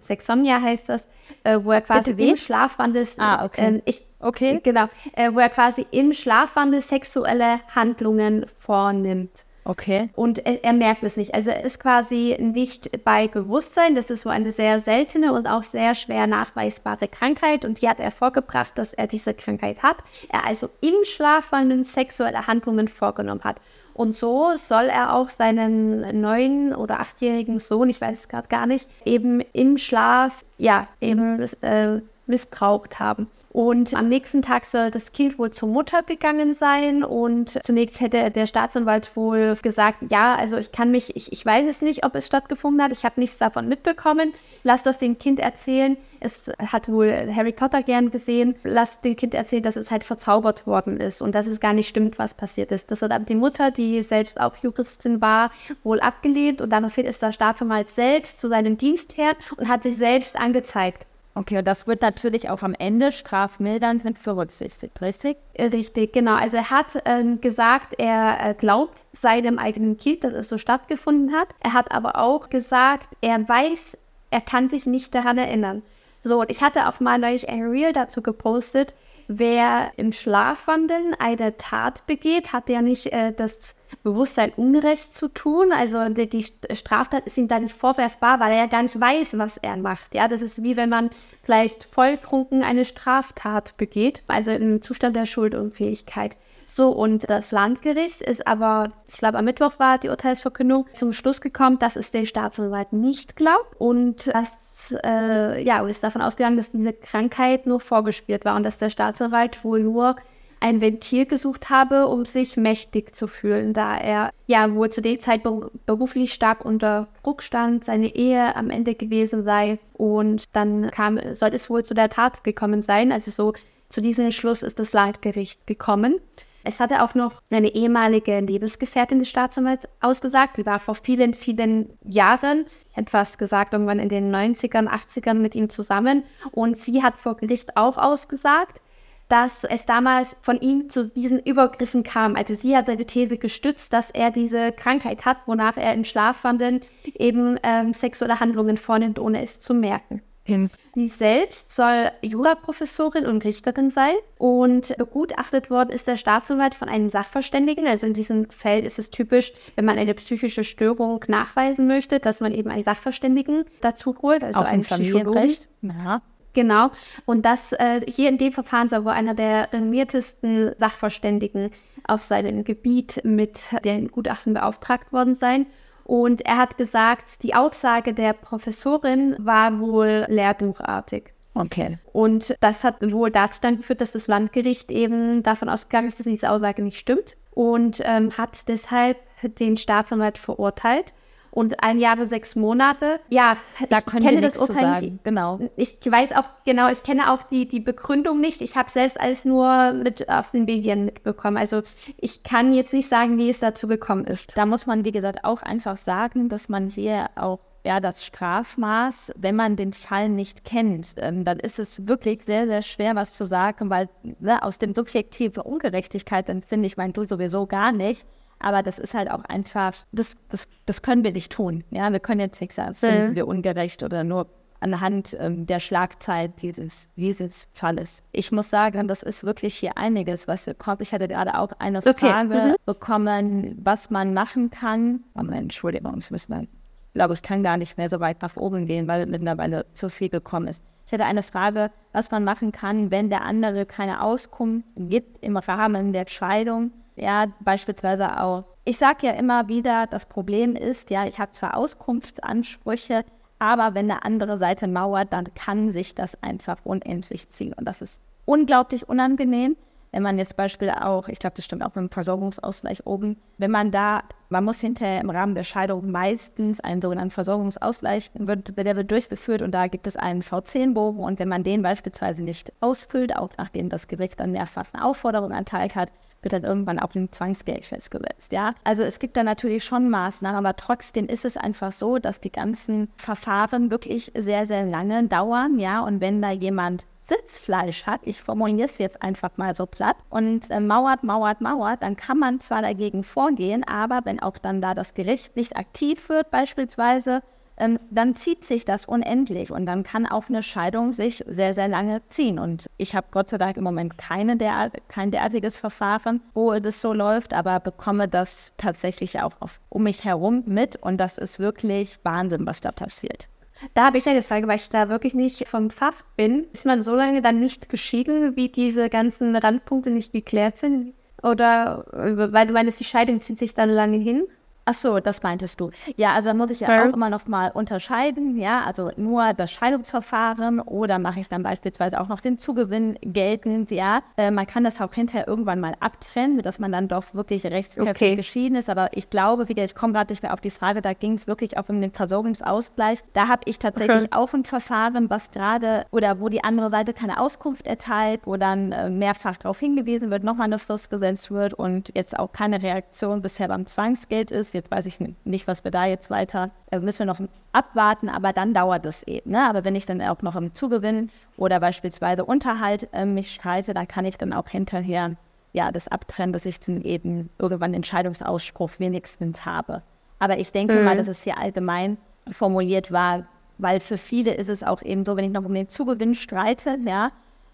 Sexomnia heißt das, äh, wo er quasi im Schlafwandel. Ah, okay. Äh, ich, okay. Genau, äh, wo er quasi im Schlafwandel sexuelle Handlungen vornimmt. Okay. Und er, er, merkt es nicht. Also er ist quasi nicht bei Bewusstsein. Das ist so eine sehr seltene und auch sehr schwer nachweisbare Krankheit. Und die hat er vorgebracht, dass er diese Krankheit hat. Er also im Schlafwandel sexuelle Handlungen vorgenommen hat. Und so soll er auch seinen neun- oder achtjährigen Sohn, ich weiß es gerade gar nicht, eben im Schlaf, ja, eben äh, missbraucht haben. Und am nächsten Tag soll das Kind wohl zur Mutter gegangen sein. Und zunächst hätte der Staatsanwalt wohl gesagt, ja, also ich kann mich, ich, ich weiß es nicht, ob es stattgefunden hat. Ich habe nichts davon mitbekommen. Lass doch dem Kind erzählen. Es hat wohl Harry Potter gern gesehen. Lass dem Kind erzählen, dass es halt verzaubert worden ist und dass es gar nicht stimmt, was passiert ist. Das hat aber die Mutter, die selbst auch Juristin war, wohl abgelehnt. Und daraufhin ist der Staatsanwalt selbst zu seinem Dienstherrn und hat sich selbst angezeigt. Okay, und das wird natürlich auch am Ende strafmildernd mit berücksichtigt, richtig? Richtig, genau. Also er hat ähm, gesagt, er äh, glaubt seinem eigenen Kind, dass es so stattgefunden hat. Er hat aber auch gesagt, er weiß, er kann sich nicht daran erinnern. So, und ich hatte auch mal neulich ein Reel dazu gepostet, wer im Schlafwandeln eine Tat begeht, hat ja nicht äh, das Bewusstsein, Unrecht zu tun. Also die, die, Straftat ist ihm da nicht vorwerfbar, weil er ja gar nicht weiß, was er macht. Ja, das ist wie wenn man vielleicht volltrunken eine Straftat begeht, also im Zustand der Schuldunfähigkeit. So, und das Landgericht ist aber, ich glaube, am Mittwoch war die Urteilsverkündung, zum Schluss gekommen, dass es der Staatsanwalt nicht glaubt und dass, äh, ja, ist davon ausgegangen, dass diese Krankheit nur vorgespielt war und dass der Staatsanwalt wohl nur ein Ventil gesucht habe, um sich mächtig zu fühlen, da er ja wohl zu der Zeit beruflich stark unter Druck stand, seine Ehe am Ende gewesen sei und dann kam, soll es wohl zu der Tat gekommen sein. Also so zu diesem Schluss ist das Leitgericht gekommen. Es hatte auch noch eine ehemalige Lebensgefährtin des Staatsanwalts ausgesagt. Die war vor vielen, vielen Jahren, etwas gesagt, irgendwann in den 90ern, 80ern mit ihm zusammen. Und sie hat vor Gericht auch ausgesagt, dass es damals von ihm zu diesen Übergriffen kam. Also sie hat seine These gestützt, dass er diese Krankheit hat, wonach er im Schlafwandeln eben ähm, sexuelle Handlungen vornimmt, ohne es zu merken. Hin. Sie selbst soll Juraprofessorin und Richterin sein und begutachtet worden ist der Staatsanwalt von einem Sachverständigen. Also in diesem Feld ist es typisch, wenn man eine psychische Störung nachweisen möchte, dass man eben einen Sachverständigen dazu holt, also einen Familienrecht. Ja. Genau. Und das äh, hier in dem Verfahren soll wohl einer der renommiertesten Sachverständigen auf seinem Gebiet mit den Gutachten beauftragt worden sein. Und er hat gesagt, die Aussage der Professorin war wohl lehrbuchartig. Okay. Und das hat wohl dazu dann geführt, dass das Landgericht eben davon ausgegangen ist, dass diese Aussage nicht stimmt und ähm, hat deshalb den Staatsanwalt verurteilt und ein Jahr sechs Monate. Ja, da ich kenne das Urteil nicht. Genau. Ich weiß auch, genau, ich kenne auch die, die Begründung nicht. Ich habe selbst alles nur mit auf den Medien mitbekommen. Also ich kann jetzt nicht sagen, wie es dazu gekommen ist. Da muss man, wie gesagt, auch einfach sagen, dass man hier auch ja, das Strafmaß, wenn man den Fall nicht kennt, ähm, dann ist es wirklich sehr, sehr schwer, was zu sagen, weil ne, aus dem subjektive Ungerechtigkeit empfinde ich mein du sowieso gar nicht. Aber das ist halt auch einfach, das, das, das können wir nicht tun. Ja, wir können jetzt nicht sagen, sind wir ungerecht oder nur anhand ähm, der Schlagzeit dieses, dieses Falles. Ich muss sagen, das ist wirklich hier einiges, was kommt. Ich hatte gerade auch eine okay. Frage mhm. bekommen, was man machen kann. Oh, Entschuldigung, ich muss mal, ich glaube, es kann gar nicht mehr so weit nach oben gehen, weil mittlerweile zu viel gekommen ist. Ich hatte eine Frage, was man machen kann, wenn der andere keine Auskunft gibt im Rahmen der Scheidung ja, beispielsweise auch. Ich sage ja immer wieder, das Problem ist, ja, ich habe zwar Auskunftsansprüche, aber wenn eine andere Seite mauert, dann kann sich das einfach unendlich ziehen. Und das ist unglaublich unangenehm. Wenn man jetzt Beispiel auch, ich glaube, das stimmt auch mit dem Versorgungsausgleich oben, wenn man da, man muss hinterher im Rahmen der Scheidung meistens einen sogenannten Versorgungsausgleich, der wird durchgeführt und da gibt es einen V10-Bogen und wenn man den beispielsweise nicht ausfüllt, auch nachdem das Gericht dann mehrfach eine Aufforderung erteilt hat, wird dann irgendwann auch ein Zwangsgeld festgesetzt. Ja? Also es gibt da natürlich schon Maßnahmen, aber trotzdem ist es einfach so, dass die ganzen Verfahren wirklich sehr, sehr lange dauern. Ja? Und wenn da jemand Sitzfleisch hat, ich formuliere es jetzt einfach mal so platt, und äh, mauert, mauert, mauert, dann kann man zwar dagegen vorgehen, aber wenn auch dann da das Gericht nicht aktiv wird beispielsweise, ähm, dann zieht sich das unendlich und dann kann auch eine Scheidung sich sehr, sehr lange ziehen. Und ich habe Gott sei Dank im Moment keine der, kein derartiges Verfahren, wo das so läuft, aber bekomme das tatsächlich auch auf, um mich herum mit und das ist wirklich Wahnsinn, was da passiert. Da habe ich eine Frage, weil ich da wirklich nicht vom Fach bin. Ist man so lange dann nicht geschieden, wie diese ganzen Randpunkte nicht geklärt sind? Oder weil du meinst, die Scheidung zieht sich dann lange hin? Ach so, das meintest du. Ja, also muss ich ja, ja. auch immer noch mal unterscheiden, ja, also nur das Scheidungsverfahren oder mache ich dann beispielsweise auch noch den Zugewinn geltend, ja. Äh, man kann das auch hinterher irgendwann mal abtrennen, sodass man dann doch wirklich rechtskräftig okay. geschieden ist, aber ich glaube, wie ich komme gerade nicht mehr auf die Frage, da ging es wirklich auch um den Versorgungsausgleich. Da habe ich tatsächlich okay. auch ein Verfahren, was gerade oder wo die andere Seite keine Auskunft erteilt, wo dann äh, mehrfach darauf hingewiesen wird, nochmal eine Frist gesetzt wird und jetzt auch keine Reaktion bisher beim Zwangsgeld ist Jetzt weiß ich nicht, was wir da jetzt weiter, äh, müssen wir noch abwarten, aber dann dauert es eben. Ne? Aber wenn ich dann auch noch im Zugewinn oder beispielsweise Unterhalt äh, mich schreite, dann kann ich dann auch hinterher ja, das abtrennen, dass ich dann eben irgendwann Entscheidungsausspruch wenigstens habe. Aber ich denke mhm. mal, dass es hier allgemein formuliert war, weil für viele ist es auch eben so, wenn ich noch um den Zugewinn streite, ja,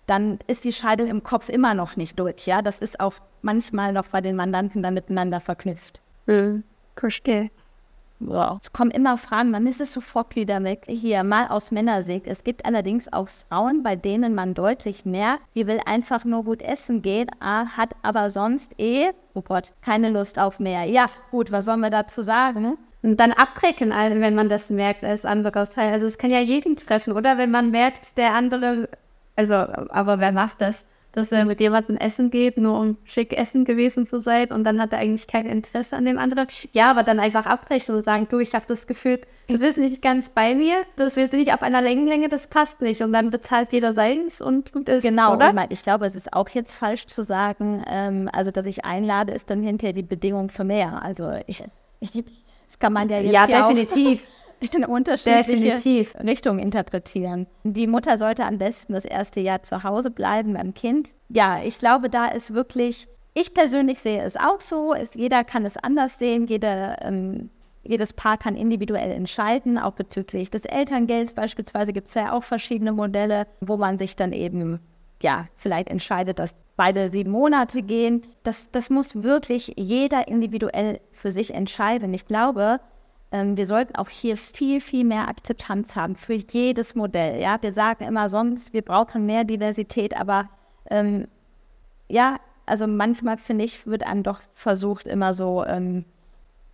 dann ist die Scheidung im Kopf immer noch nicht durch. Ja, das ist auch manchmal noch bei den Mandanten dann miteinander verknüpft. Mhm. Verstehe. Wow. Es kommen immer Fragen, dann ist es sofort wieder weg. Hier, mal aus Männersicht. Es gibt allerdings auch Frauen, bei denen man deutlich mehr, die will einfach nur gut essen gehen, hat aber sonst eh, oh Gott, keine Lust auf mehr. Ja, gut, was sollen wir dazu sagen? Und dann abbrechen, wenn man das merkt als anderer Teil. Also es kann ja jeden treffen, oder? Wenn man merkt, der andere, also, aber wer macht das? Dass er mit jemandem essen geht, nur um schick essen gewesen zu sein und dann hat er eigentlich kein Interesse an dem anderen. Ja, aber dann einfach abbrechen und sagen, du, ich habe das Gefühl, du bist nicht ganz bei mir, das wir sind nicht auf einer Längenlänge, das passt nicht und dann bezahlt jeder seins und gut ist, Genau, oder? Und ich glaube, es ist auch jetzt falsch zu sagen, ähm, also dass ich einlade, ist dann hinterher die Bedingung für mehr. Also ich, ich das kann man ja jetzt ja, definitiv. in unterschiedliche Definitiv. Richtungen interpretieren. Die Mutter sollte am besten das erste Jahr zu Hause bleiben beim Kind. Ja, ich glaube, da ist wirklich, ich persönlich sehe es auch so, jeder kann es anders sehen, jeder, ähm, jedes Paar kann individuell entscheiden, auch bezüglich des Elterngelds beispielsweise gibt es ja auch verschiedene Modelle, wo man sich dann eben, ja, vielleicht entscheidet, dass beide sieben Monate gehen. Das, das muss wirklich jeder individuell für sich entscheiden. Ich glaube, wir sollten auch hier viel, viel mehr Akzeptanz haben für jedes Modell. Ja, wir sagen immer sonst, wir brauchen mehr Diversität, aber ähm, ja, also manchmal finde ich, wird einem doch versucht, immer so ähm,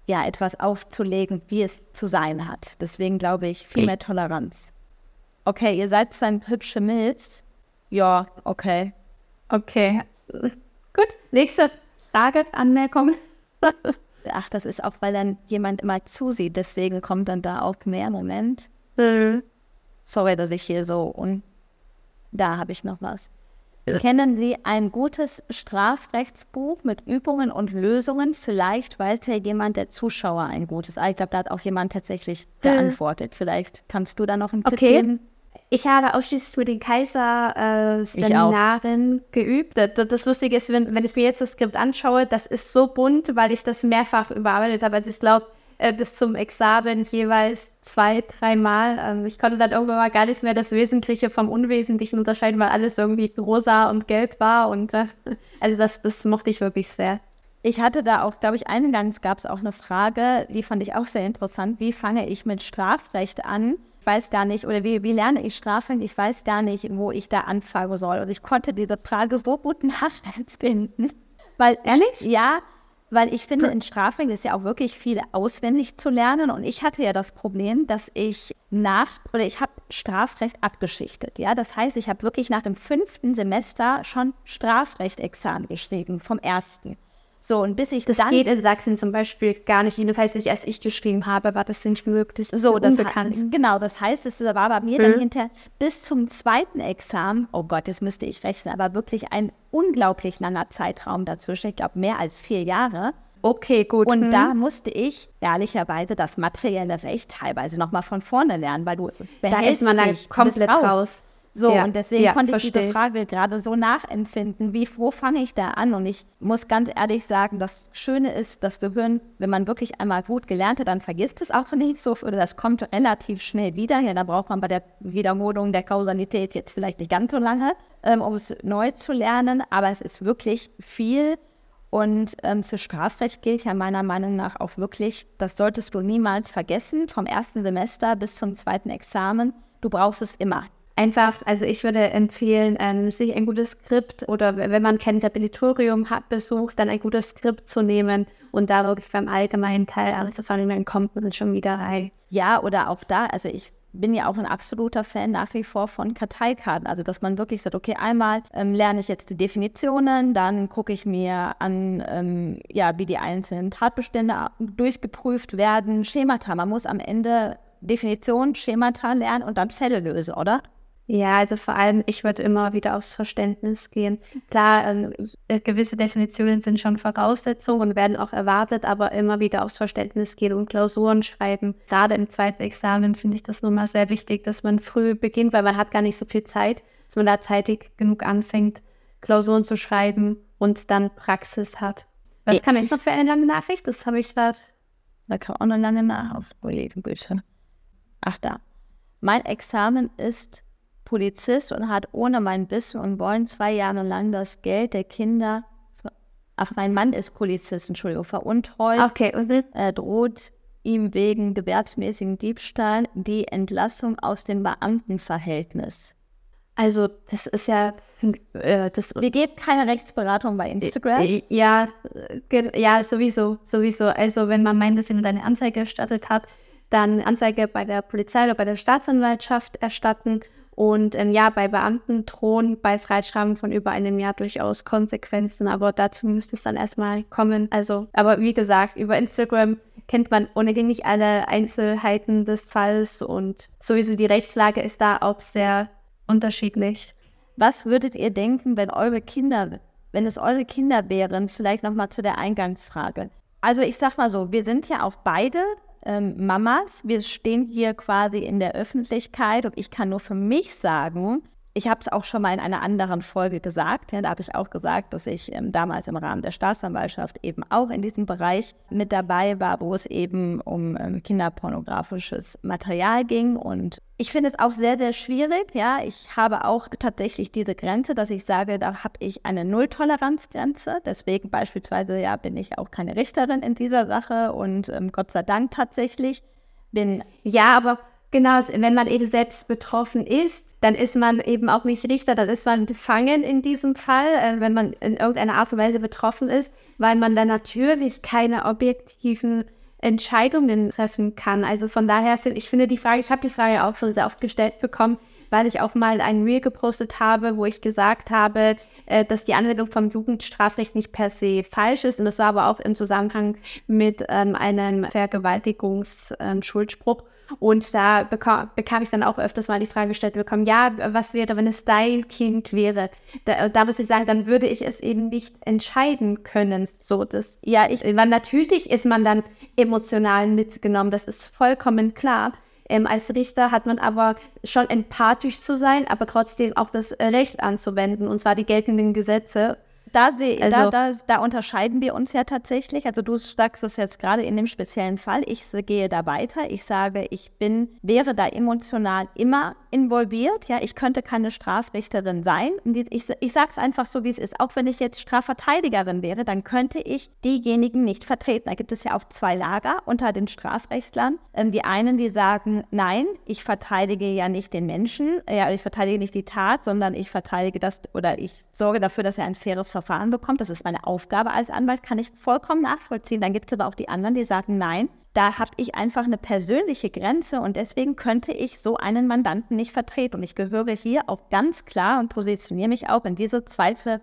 ja, etwas aufzulegen, wie es zu sein hat. Deswegen glaube ich, viel mehr Toleranz. Okay, ihr seid zwei hübsche Milz. Ja, okay. Okay. Gut, nächste Frage, Anmerkung. ach, das ist auch, weil dann jemand immer zusieht. Deswegen kommt dann da auch mehr Moment. Mhm. Sorry, dass ich hier so und da habe ich noch was. Ja. Kennen Sie ein gutes Strafrechtsbuch mit Übungen und Lösungen? Vielleicht weiß ja jemand der Zuschauer ein gutes. Ah, ich glaube, da hat auch jemand tatsächlich geantwortet. Vielleicht kannst du da noch einen okay. Tipp geben. Ich habe ausschließlich mit den Kaiser-Seminaren äh, geübt. Das, das, Lustige ist, wenn, wenn ich mir jetzt das Skript anschaue, das ist so bunt, weil ich das mehrfach überarbeitet habe. Also ich glaube, äh, bis zum Examen jeweils zwei, dreimal. Ähm, ich konnte dann irgendwann mal gar nicht mehr das Wesentliche vom Unwesentlichen unterscheiden, weil alles irgendwie rosa und gelb war. Und äh, also das, das mochte ich wirklich sehr. Ich hatte da auch, glaube ich, eingangs gab es auch eine Frage, die fand ich auch sehr interessant. Wie fange ich mit Strafrecht an? Weiß gar nicht, oder wie, wie lerne ich Strafen? Ich weiß gar nicht, wo ich da anfangen soll. Und ich konnte diese Frage so gut nachempfinden. Weil, Ehrlich? Ja, weil ich finde, in Strafrecht ist ja auch wirklich viel auswendig zu lernen. Und ich hatte ja das Problem, dass ich nach, oder ich habe Strafrecht abgeschichtet. Ja, das heißt, ich habe wirklich nach dem fünften Semester schon Strafrecht-Examen geschrieben, vom ersten. So, und bis ich das dann. geht in Sachsen zum Beispiel gar nicht. Jedenfalls nicht, als ich geschrieben habe, war das nicht möglich. So, das. Hat, genau, das heißt, es war bei mir mhm. dann hinter bis zum zweiten Examen, oh Gott, jetzt müsste ich rechnen, aber wirklich ein unglaublich langer Zeitraum dazwischen. Ich glaube, mehr als vier Jahre. Okay, gut. Und hm. da musste ich ehrlicherweise das materielle Recht teilweise nochmal von vorne lernen, weil du da ist man dann komplett raus. raus. So, ja, und deswegen ja, konnte ich diese Frage gerade so nachempfinden, wie, wo fange ich da an? Und ich muss ganz ehrlich sagen, das Schöne ist, das Gehirn, wenn man wirklich einmal gut gelernt hat, dann vergisst es auch nicht so, oder das kommt relativ schnell wieder. Ja, da braucht man bei der Wiederholung der Kausalität jetzt vielleicht nicht ganz so lange, ähm, um es neu zu lernen, aber es ist wirklich viel. Und ähm, für Strafrecht gilt ja meiner Meinung nach auch wirklich, das solltest du niemals vergessen, vom ersten Semester bis zum zweiten Examen. Du brauchst es immer einfach, also ich würde empfehlen, ähm, sich ein gutes Skript oder wenn man kein Tabulatorium hat besucht, dann ein gutes Skript zu nehmen und da wirklich beim allgemeinen Teil anzufangen, dann kommt man schon wieder rein. Ja, oder auch da, also ich bin ja auch ein absoluter Fan nach wie vor von Karteikarten. Also, dass man wirklich sagt, okay, einmal ähm, lerne ich jetzt die Definitionen, dann gucke ich mir an, ähm, ja, wie die einzelnen Tatbestände durchgeprüft werden, Schemata. Man muss am Ende Definition, Schemata lernen und dann Fälle lösen, oder? Ja, also vor allem, ich würde immer wieder aufs Verständnis gehen. Klar, ähm, äh, gewisse Definitionen sind schon Voraussetzungen und werden auch erwartet, aber immer wieder aufs Verständnis gehen und Klausuren schreiben. Gerade im zweiten Examen finde ich das nun mal sehr wichtig, dass man früh beginnt, weil man hat gar nicht so viel Zeit, dass man da zeitig genug anfängt, Klausuren zu schreiben und dann Praxis hat. Was kam jetzt noch für eine lange Nachricht? Das habe ich gerade. Da kam auch eine lange Nachricht. Ach da. Mein Examen ist Polizist und hat ohne mein Wissen und Wollen zwei Jahre lang das Geld der Kinder, ach, mein Mann ist Polizist, Entschuldigung, veruntreut, okay. äh, droht ihm wegen gewerbsmäßigen Diebstahl die Entlassung aus dem Beamtenverhältnis. Also, das ist ja. Äh, das, Wir geben keine Rechtsberatung bei Instagram. Äh, ja, ja, sowieso, sowieso. Also, wenn man meint, dass jemand eine Anzeige erstattet hat, dann Anzeige bei der Polizei oder bei der Staatsanwaltschaft erstatten und ähm, ja, bei Beamten drohen bei Freischreiben von über einem Jahr durchaus Konsequenzen, aber dazu müsste es dann erstmal kommen. Also, aber wie gesagt, über Instagram kennt man ohnehin nicht alle Einzelheiten des Falls und sowieso die Rechtslage ist da auch sehr unterschiedlich. Was würdet ihr denken, wenn eure Kinder, wenn es eure Kinder wären, vielleicht nochmal zu der Eingangsfrage? Also ich sag mal so, wir sind ja auch beide ähm, Mamas. Wir stehen hier quasi in der Öffentlichkeit und ich kann nur für mich sagen, ich habe es auch schon mal in einer anderen Folge gesagt. Ja, da habe ich auch gesagt, dass ich ähm, damals im Rahmen der Staatsanwaltschaft eben auch in diesem Bereich mit dabei war, wo es eben um ähm, kinderpornografisches Material ging. Und ich finde es auch sehr, sehr schwierig. Ja, ich habe auch tatsächlich diese Grenze, dass ich sage, da habe ich eine Nulltoleranzgrenze. Deswegen beispielsweise ja bin ich auch keine Richterin in dieser Sache und ähm, Gott sei Dank tatsächlich bin. Ja, aber Genau, wenn man eben selbst betroffen ist, dann ist man eben auch nicht Richter, dann ist man befangen in diesem Fall, äh, wenn man in irgendeiner Art und Weise betroffen ist, weil man dann natürlich keine objektiven Entscheidungen treffen kann. Also von daher finde ich finde die Frage, ich habe die Frage auch schon sehr oft gestellt bekommen, weil ich auch mal ein Reel gepostet habe, wo ich gesagt habe, äh, dass die Anwendung vom Jugendstrafrecht nicht per se falsch ist. Und das war aber auch im Zusammenhang mit ähm, einem Vergewaltigungsschuldspruch. Und da bekam, bekam, ich dann auch öfters mal die Frage gestellt bekommen, ja, was wäre, wenn es dein Kind wäre? Da, da muss ich sagen, dann würde ich es eben nicht entscheiden können. So, das, ja, ich, man, natürlich ist man dann emotional mitgenommen, das ist vollkommen klar. Ähm, als Richter hat man aber schon empathisch zu sein, aber trotzdem auch das Recht anzuwenden, und zwar die geltenden Gesetze. Da, seh, also, da, da, da, unterscheiden wir uns ja tatsächlich. Also du sagst es jetzt gerade in dem speziellen Fall. Ich gehe da weiter. Ich sage, ich bin, wäre da emotional immer involviert. Ja, ich könnte keine Strafrichterin sein. Ich, ich sage es einfach so, wie es ist. Auch wenn ich jetzt Strafverteidigerin wäre, dann könnte ich diejenigen nicht vertreten. Da gibt es ja auch zwei Lager unter den Strafrechtlern. Ähm, die einen, die sagen, nein, ich verteidige ja nicht den Menschen, ja, ich verteidige nicht die Tat, sondern ich verteidige das oder ich sorge dafür, dass er ein faires Verfahren bekommt. Das ist meine Aufgabe als Anwalt, kann ich vollkommen nachvollziehen. Dann gibt es aber auch die anderen, die sagen, nein, da habe ich einfach eine persönliche Grenze und deswegen könnte ich so einen Mandanten nicht vertreten. Und ich gehöre hier auch ganz klar und positioniere mich auch in diese zweite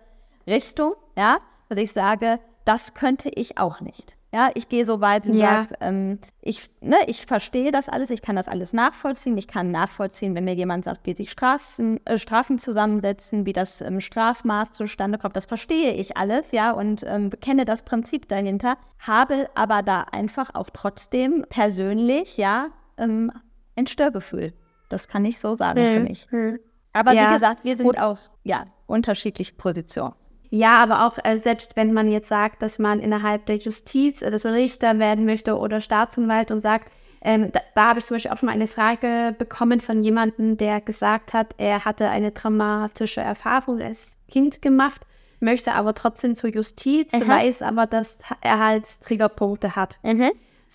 Richtung, ja, dass ich sage, das könnte ich auch nicht. Ja, ich gehe so weit und ja. sage, ähm, ich, ne, ich verstehe das alles, ich kann das alles nachvollziehen. Ich kann nachvollziehen, wenn mir jemand sagt, wie sich Straßen, äh, Strafen zusammensetzen, wie das ähm, Strafmaß zustande kommt. Das verstehe ich alles, ja, und ähm, kenne das Prinzip dahinter, habe aber da einfach auch trotzdem persönlich, ja, ähm, ein Störgefühl. Das kann ich so sagen mhm. für mich. Mhm. Aber Ja. wie gesagt, wir sind Gut. auch ja unterschiedliche Positionen. Ja, aber auch äh, selbst wenn man jetzt sagt, dass man innerhalb der Justiz, man Richter werden möchte oder Staatsanwalt und sagt, ähm, da, da habe ich zum Beispiel auch schon mal eine Frage bekommen von jemandem, der gesagt hat, er hatte eine traumatische Erfahrung als Kind gemacht, möchte aber trotzdem zur Justiz, Aha. weiß aber, dass er halt Triggerpunkte hat.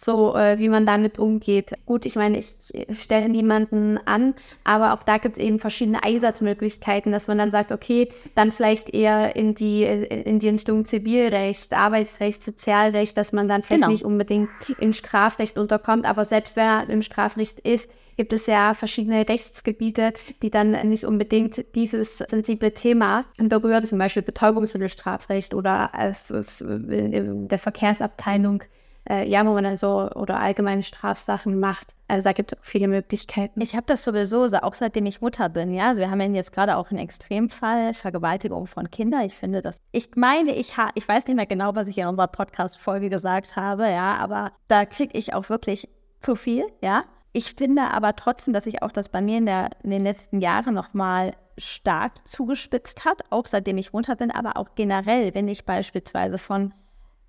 So äh, wie man damit umgeht. Gut, ich meine, ich stelle niemanden an, aber auch da gibt es eben verschiedene Einsatzmöglichkeiten, dass man dann sagt, okay, dann vielleicht eher in die, in die Richtung Zivilrecht, Arbeitsrecht, Sozialrecht, dass man dann vielleicht Genau. nicht unbedingt in Strafrecht unterkommt, aber selbst wenn er im Strafrecht ist, gibt es ja verschiedene Rechtsgebiete, die dann nicht unbedingt dieses sensible Thema berühren, zum Beispiel Betäubungsmittelstrafrecht oder äh, der Verkehrsabteilung äh, ja, wo man dann so oder allgemeine Strafsachen macht. Also da gibt es viele Möglichkeiten. Ich habe das sowieso, so- auch seitdem ich Mutter bin, ja. Also wir haben jetzt gerade auch einen Extremfall, Vergewaltigung von Kindern. Ich finde das, ich meine, ich ha, ich weiß nicht mehr genau, was ich in unserer Podcast-Folge gesagt habe, ja, aber da kriege ich auch wirklich zu viel, ja. Ich finde aber trotzdem, dass sich auch das bei mir in, der, in den letzten Jahren nochmal stark zugespitzt hat, auch seitdem ich Mutter bin, aber auch generell, wenn ich beispielsweise von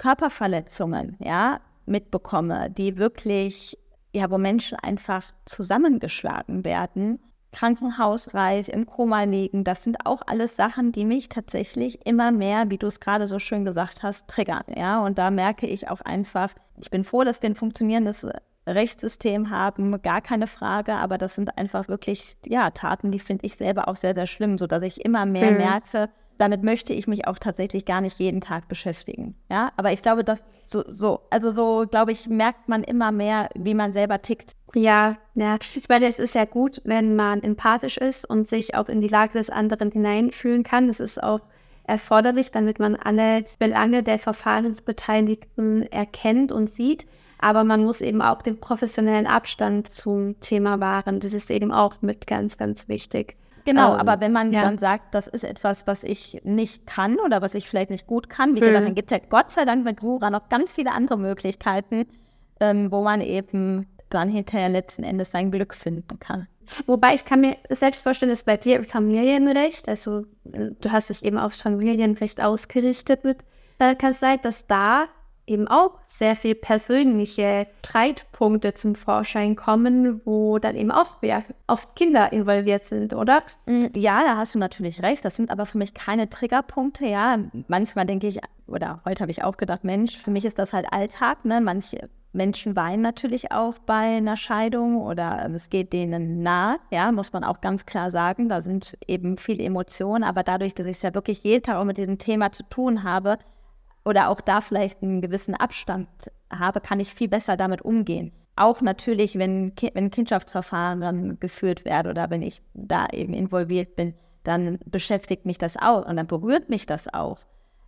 Körperverletzungen, ja, mitbekomme, die wirklich, ja, wo Menschen einfach zusammengeschlagen werden, krankenhausreif, im Koma liegen, das sind auch alles Sachen, die mich tatsächlich immer mehr, wie du es gerade so schön gesagt hast, triggern, ja, und da merke ich auch einfach, ich bin froh, dass wir ein funktionierendes Rechtssystem haben, gar keine Frage, aber das sind einfach wirklich, ja, Taten, die finde ich selber auch sehr, sehr schlimm, sodass ich immer mehr Mhm. merke, damit möchte ich mich auch tatsächlich gar nicht jeden Tag beschäftigen. Ja, aber ich glaube, dass so, so, also so, glaube ich, merkt man immer mehr, wie man selber tickt. Ja, ja. Ich meine, es ist ja gut, wenn man empathisch ist und sich auch in die Lage des anderen hineinfühlen kann. Das ist auch erforderlich, damit man alle Belange der Verfahrensbeteiligten erkennt und sieht. Aber man muss eben auch den professionellen Abstand zum Thema wahren. Das ist eben auch mit ganz, ganz wichtig. Genau, Ähm, aber wenn man ja. dann sagt, das ist etwas, was ich nicht kann oder was ich vielleicht nicht gut kann, wie Mhm. gesagt, dann gibt es ja Gott sei Dank mit Gura noch ganz viele andere Möglichkeiten, ähm, wo man eben dann hinterher letzten Endes sein Glück finden kann. Wobei ich kann mir selbst vorstellen, dass bei dir im Familienrecht, also äh, du hast es eben aufs Familienrecht ausgerichtet mit der Kanzlei, dass da eben auch sehr viel persönliche Streitpunkte zum Vorschein kommen, wo dann eben auch ja, oft Kinder involviert sind, oder? Ja, da hast du natürlich recht. Das sind aber für mich keine Triggerpunkte. Ja, manchmal denke ich, oder heute habe ich auch gedacht, Mensch, für mich ist das halt Alltag. Ne? Manche Menschen weinen natürlich auch bei einer Scheidung oder ähm, es geht denen nahe. Ja, muss man auch ganz klar sagen. Da sind eben viele Emotionen. Aber dadurch, dass ich es ja wirklich jeden Tag auch mit diesem Thema zu tun habe oder auch da vielleicht einen gewissen Abstand habe, kann ich viel besser damit umgehen. Auch natürlich, wenn, wenn Kindschaftsverfahren geführt werden oder wenn ich da eben involviert bin, dann beschäftigt mich das auch und dann berührt mich das auch.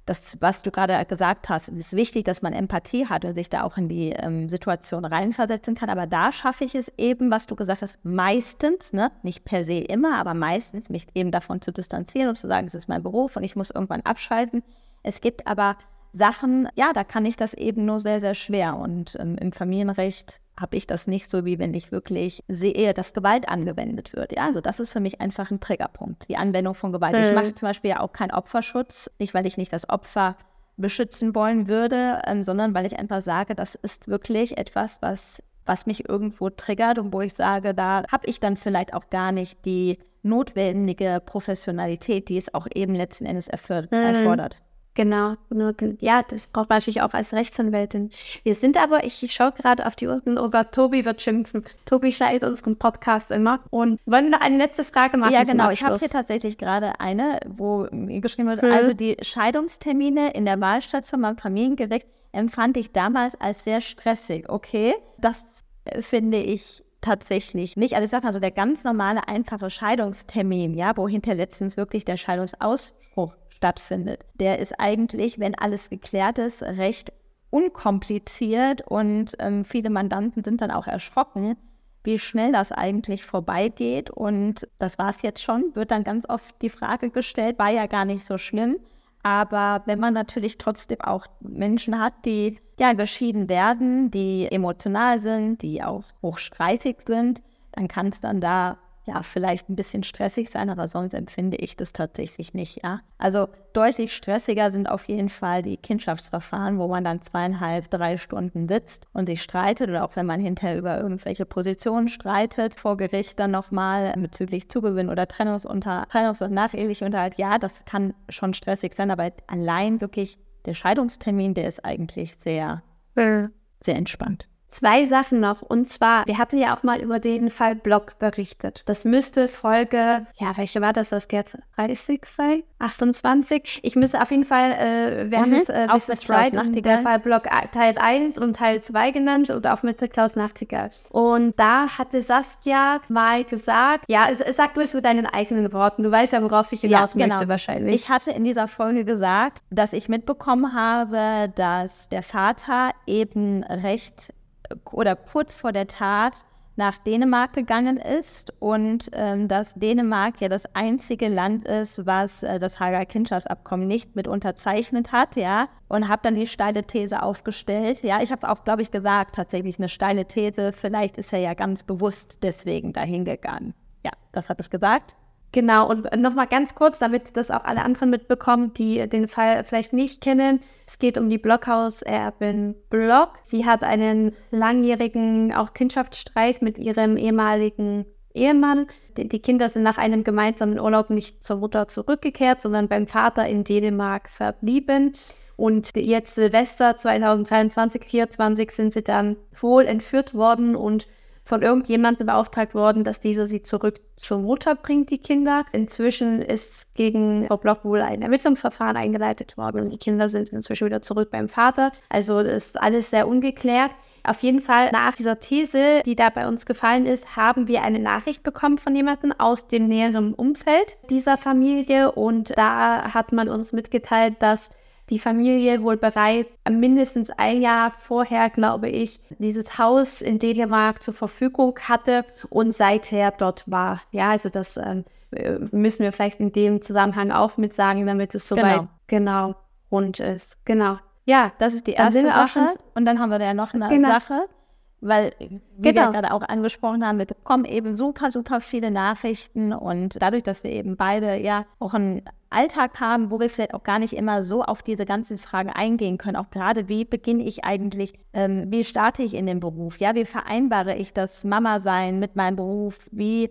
Das, was du gerade gesagt hast, ist wichtig, dass man Empathie hat und sich da auch in die ähm, Situation reinversetzen kann. Aber da schaffe ich es eben, was du gesagt hast, meistens, ne, nicht per se immer, aber meistens, mich eben davon zu distanzieren und zu sagen, es ist mein Beruf und ich muss irgendwann abschalten. Es gibt aber Sachen, ja, da kann ich das eben nur sehr, sehr schwer. Und ähm, im Familienrecht habe ich das nicht so, wie wenn ich wirklich sehe, dass Gewalt angewendet wird. Ja, also das ist für mich einfach ein Triggerpunkt, die Anwendung von Gewalt. Ich Mhm. mache zum Beispiel ja auch keinen Opferschutz, nicht weil ich nicht das Opfer beschützen wollen würde, ähm, sondern weil ich einfach sage, das ist wirklich etwas, was, was mich irgendwo triggert und wo ich sage, da habe ich dann vielleicht auch gar nicht die notwendige Professionalität, die es auch eben letzten Endes erför- Mhm. Genau, nur, ja, das braucht man natürlich auch als Rechtsanwältin. Wir sind aber, ich schaue gerade auf die Uhr, oh Gott, Tobi wird schimpfen. Tobi schneidet unseren Podcast immer. Und wollen wir noch eine letzte Frage machen? Ja, genau. Ich habe hier tatsächlich gerade eine, wo mir geschrieben wird, Mhm. also die Scheidungstermine in der Wahlstation beim Familiengericht empfand ich damals als sehr stressig. Okay, das finde ich tatsächlich nicht. Also ich sag mal so, der ganz normale, einfache Scheidungstermin, ja, wo hinter letztens wirklich der Scheidungsausspruch stattfindet, der ist eigentlich, wenn alles geklärt ist, recht unkompliziert und ähm, viele Mandanten sind dann auch erschrocken, wie schnell das eigentlich vorbeigeht. Und das war es jetzt schon, wird dann ganz oft die Frage gestellt, war ja gar nicht so schlimm. Aber wenn man natürlich trotzdem auch Menschen hat, die ja geschieden werden, die emotional sind, die auch hochstreitig sind, dann kann es dann da ja, vielleicht ein bisschen stressig sein, aber sonst empfinde ich das tatsächlich nicht, ja. Also deutlich stressiger sind auf jeden Fall die Kindschaftsverfahren, wo man dann zweieinhalb, drei Stunden sitzt und sich streitet oder auch wenn man hinterher über irgendwelche Positionen streitet, vor Gericht dann nochmal bezüglich Zugewinn oder Trennungsunter Trennungs- und nacheheliche Unterhalt. Ja, das kann schon stressig sein, aber allein wirklich der Scheidungstermin, der ist eigentlich sehr, äh. sehr entspannt. Zwei Sachen noch. Und zwar, wir hatten ja auch mal über den Fall Block berichtet. Das müsste Folge, ja, welche war das? Das jetzt 30 sein? 28? Ich müsste auf jeden Fall, äh, wir mhm. haben es äh, Mrs. Wright und der Fall Block Teil 1 und Teil 2 genannt und auch mit Klaus Nachtigall. Und da hatte Saskia mal gesagt, ja, sag du es mit deinen eigenen Worten. Du weißt ja, worauf ich hinaus ja, genau. möchte wahrscheinlich. Ich hatte in dieser Folge gesagt, dass ich mitbekommen habe, dass der Vater eben recht oder kurz vor der Tat nach Dänemark gegangen ist und ähm, dass Dänemark ja das einzige Land ist, was äh, das Hager Kindschaftsabkommen nicht mit unterzeichnet hat, ja, und habe dann die steile These aufgestellt. Ja, ich habe auch, glaube ich, gesagt, tatsächlich eine steile These. Vielleicht ist er ja ganz bewusst deswegen dahin gegangen. Ja, das habe ich gesagt. Genau, und nochmal ganz kurz, damit das auch alle anderen mitbekommen, die den Fall vielleicht nicht kennen. Es geht um die Blockhaus-Erbin Block. Sie hat einen langjährigen auch Kindschaftsstreit mit ihrem ehemaligen Ehemann. Die, Kinder sind nach einem gemeinsamen Urlaub nicht zur Mutter zurückgekehrt, sondern beim Vater in Dänemark verblieben. Und jetzt Silvester 2023, 2024 sind sie dann wohl entführt worden und von irgendjemandem beauftragt worden, dass dieser sie zurück zur Mutter bringt, die Kinder. Inzwischen ist gegen Frau Block wohl ein Ermittlungsverfahren eingeleitet worden und die Kinder sind inzwischen wieder zurück beim Vater. Also ist alles sehr ungeklärt. Auf jeden Fall nach dieser These, die da bei uns gefallen ist, haben wir eine Nachricht bekommen von jemandem aus dem näheren Umfeld dieser Familie und da hat man uns mitgeteilt, dass die Familie wohl bereits mindestens ein Jahr vorher, glaube ich, dieses Haus in Dänemark zur Verfügung hatte und seither dort war. Ja, also das ähm, müssen wir vielleicht in dem Zusammenhang auch mit sagen, damit es soweit genau, genau rund ist. Genau. Ja, das ist die erste Sache. Und dann haben wir ja noch eine genau. Sache weil, wie genau. wir gerade auch angesprochen haben, wir bekommen eben super, super viele Nachrichten und dadurch, dass wir eben beide ja auch einen Alltag haben, wo wir vielleicht auch gar nicht immer so auf diese ganzen Fragen eingehen können, auch gerade wie beginne ich eigentlich, ähm, wie starte ich in den Beruf, ja, wie vereinbare ich das Mama-Sein mit meinem Beruf, wie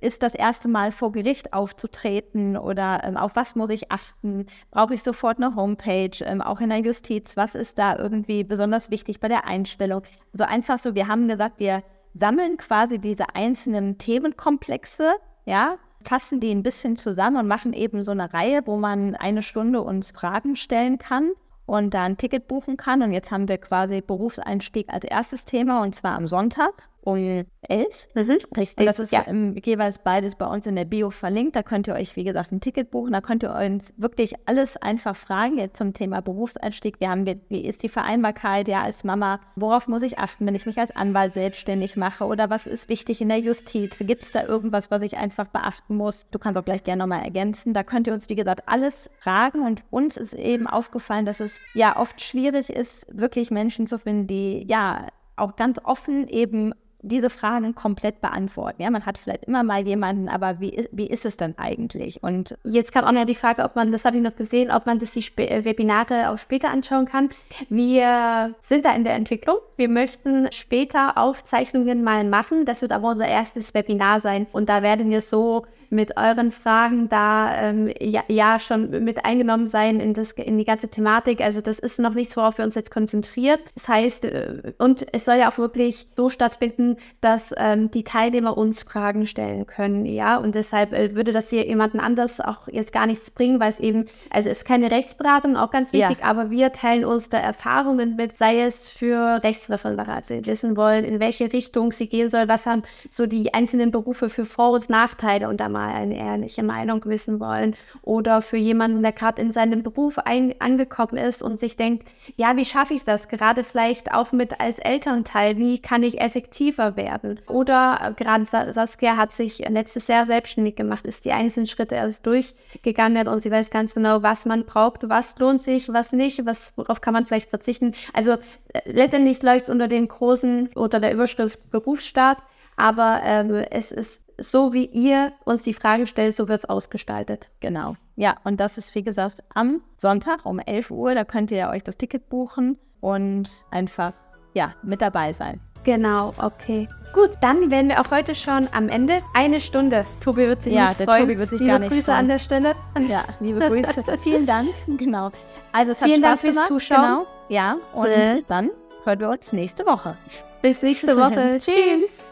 ist das erste Mal vor Gericht aufzutreten oder ähm, auf was muss ich achten? Brauche ich sofort eine Homepage, ähm, auch in der Justiz? Was ist da irgendwie besonders wichtig bei der Einstellung? Also einfach so, wir haben gesagt, wir sammeln quasi diese einzelnen Themenkomplexe, ja, fassen die ein bisschen zusammen und machen eben so eine Reihe, wo man eine Stunde uns Fragen stellen kann und da ein Ticket buchen kann. Und jetzt haben wir quasi Berufseinstieg als erstes Thema und zwar am Sonntag um 11. Mhm, richtig. Und das ist ja. ähm, jeweils beides bei uns in der Bio verlinkt. Da könnt ihr euch, wie gesagt, ein Ticket buchen. Da könnt ihr uns wirklich alles einfach fragen jetzt zum Thema Berufseinstieg. Wir haben, wie ist die Vereinbarkeit ja als Mama? Worauf muss ich achten, wenn ich mich als Anwalt selbstständig mache? Oder was ist wichtig in der Justiz? Gibt es da irgendwas, was ich einfach beachten muss? Du kannst auch gleich gerne nochmal ergänzen. Da könnt ihr uns, wie gesagt, alles fragen. Und uns ist eben aufgefallen, dass es ja oft schwierig ist, wirklich Menschen zu finden, die ja auch ganz offen eben diese Fragen komplett beantworten. Ja, man hat vielleicht immer mal jemanden, aber wie, wie ist es dann eigentlich? Und jetzt kam auch noch die Frage, ob man, das habe ich noch gesehen, ob man sich die Sp äh, Webinare auch später anschauen kann. Wir sind da in der Entwicklung. Wir möchten später Aufzeichnungen mal machen. Das wird aber unser erstes Webinar sein. Und da werden wir so mit euren Fragen da ähm, ja, ja, schon mit eingenommen sein in, das, in die ganze Thematik. Also das ist noch nichts, worauf wir uns jetzt konzentriert. Das heißt, äh, und es soll ja auch wirklich so stattfinden, dass ähm, die Teilnehmer uns Fragen stellen können. Ja, und deshalb äh, würde das hier jemanden anders auch jetzt gar nichts bringen, weil es eben, also es ist keine Rechtsberatung, auch ganz wichtig, ja. aber wir teilen uns da Erfahrungen mit, sei es für Rechtsreferendate, wissen wollen, in welche Richtung sie gehen soll, was haben so die einzelnen Berufe für Vor- und Nachteile und da mal mal eine ehrliche Meinung wissen wollen. Oder für jemanden, der gerade in seinem Beruf ein, angekommen ist und sich denkt, ja, wie schaffe ich das? Gerade vielleicht auch mit als Elternteil, wie kann ich effektiver werden? Oder äh, gerade Saskia hat sich letztes Jahr selbstständig gemacht, ist die einzelnen Schritte erst durchgegangen und sie weiß ganz genau, was man braucht, was lohnt sich, was nicht, was, worauf kann man vielleicht verzichten. Also äh, letztendlich läuft es unter den großen, unter der Überschrift Berufsstaat. Aber ähm, es ist so wie ihr uns die Fragen stellt, so wird es ausgestaltet. Genau. Ja, und das ist, wie gesagt, am Sonntag um 11 Uhr. Da könnt ihr euch das Ticket buchen und einfach, ja, mit dabei sein. Genau, okay. Gut, dann wären wir auch heute schon am Ende. Eine Stunde. Tobi wird sich Ja, nicht der freuen. Tobi wird sich Liebe gar nicht Grüße freuen. an der Stelle. Ja, liebe Grüße. Vielen Dank. Genau. Also es hat Vielen Dank Spaß fürs gemacht. Zuschauen. Genau. Ja, und Mhm. dann hören wir uns nächste Woche. Bis nächste Woche. Tschüss. Tschüss.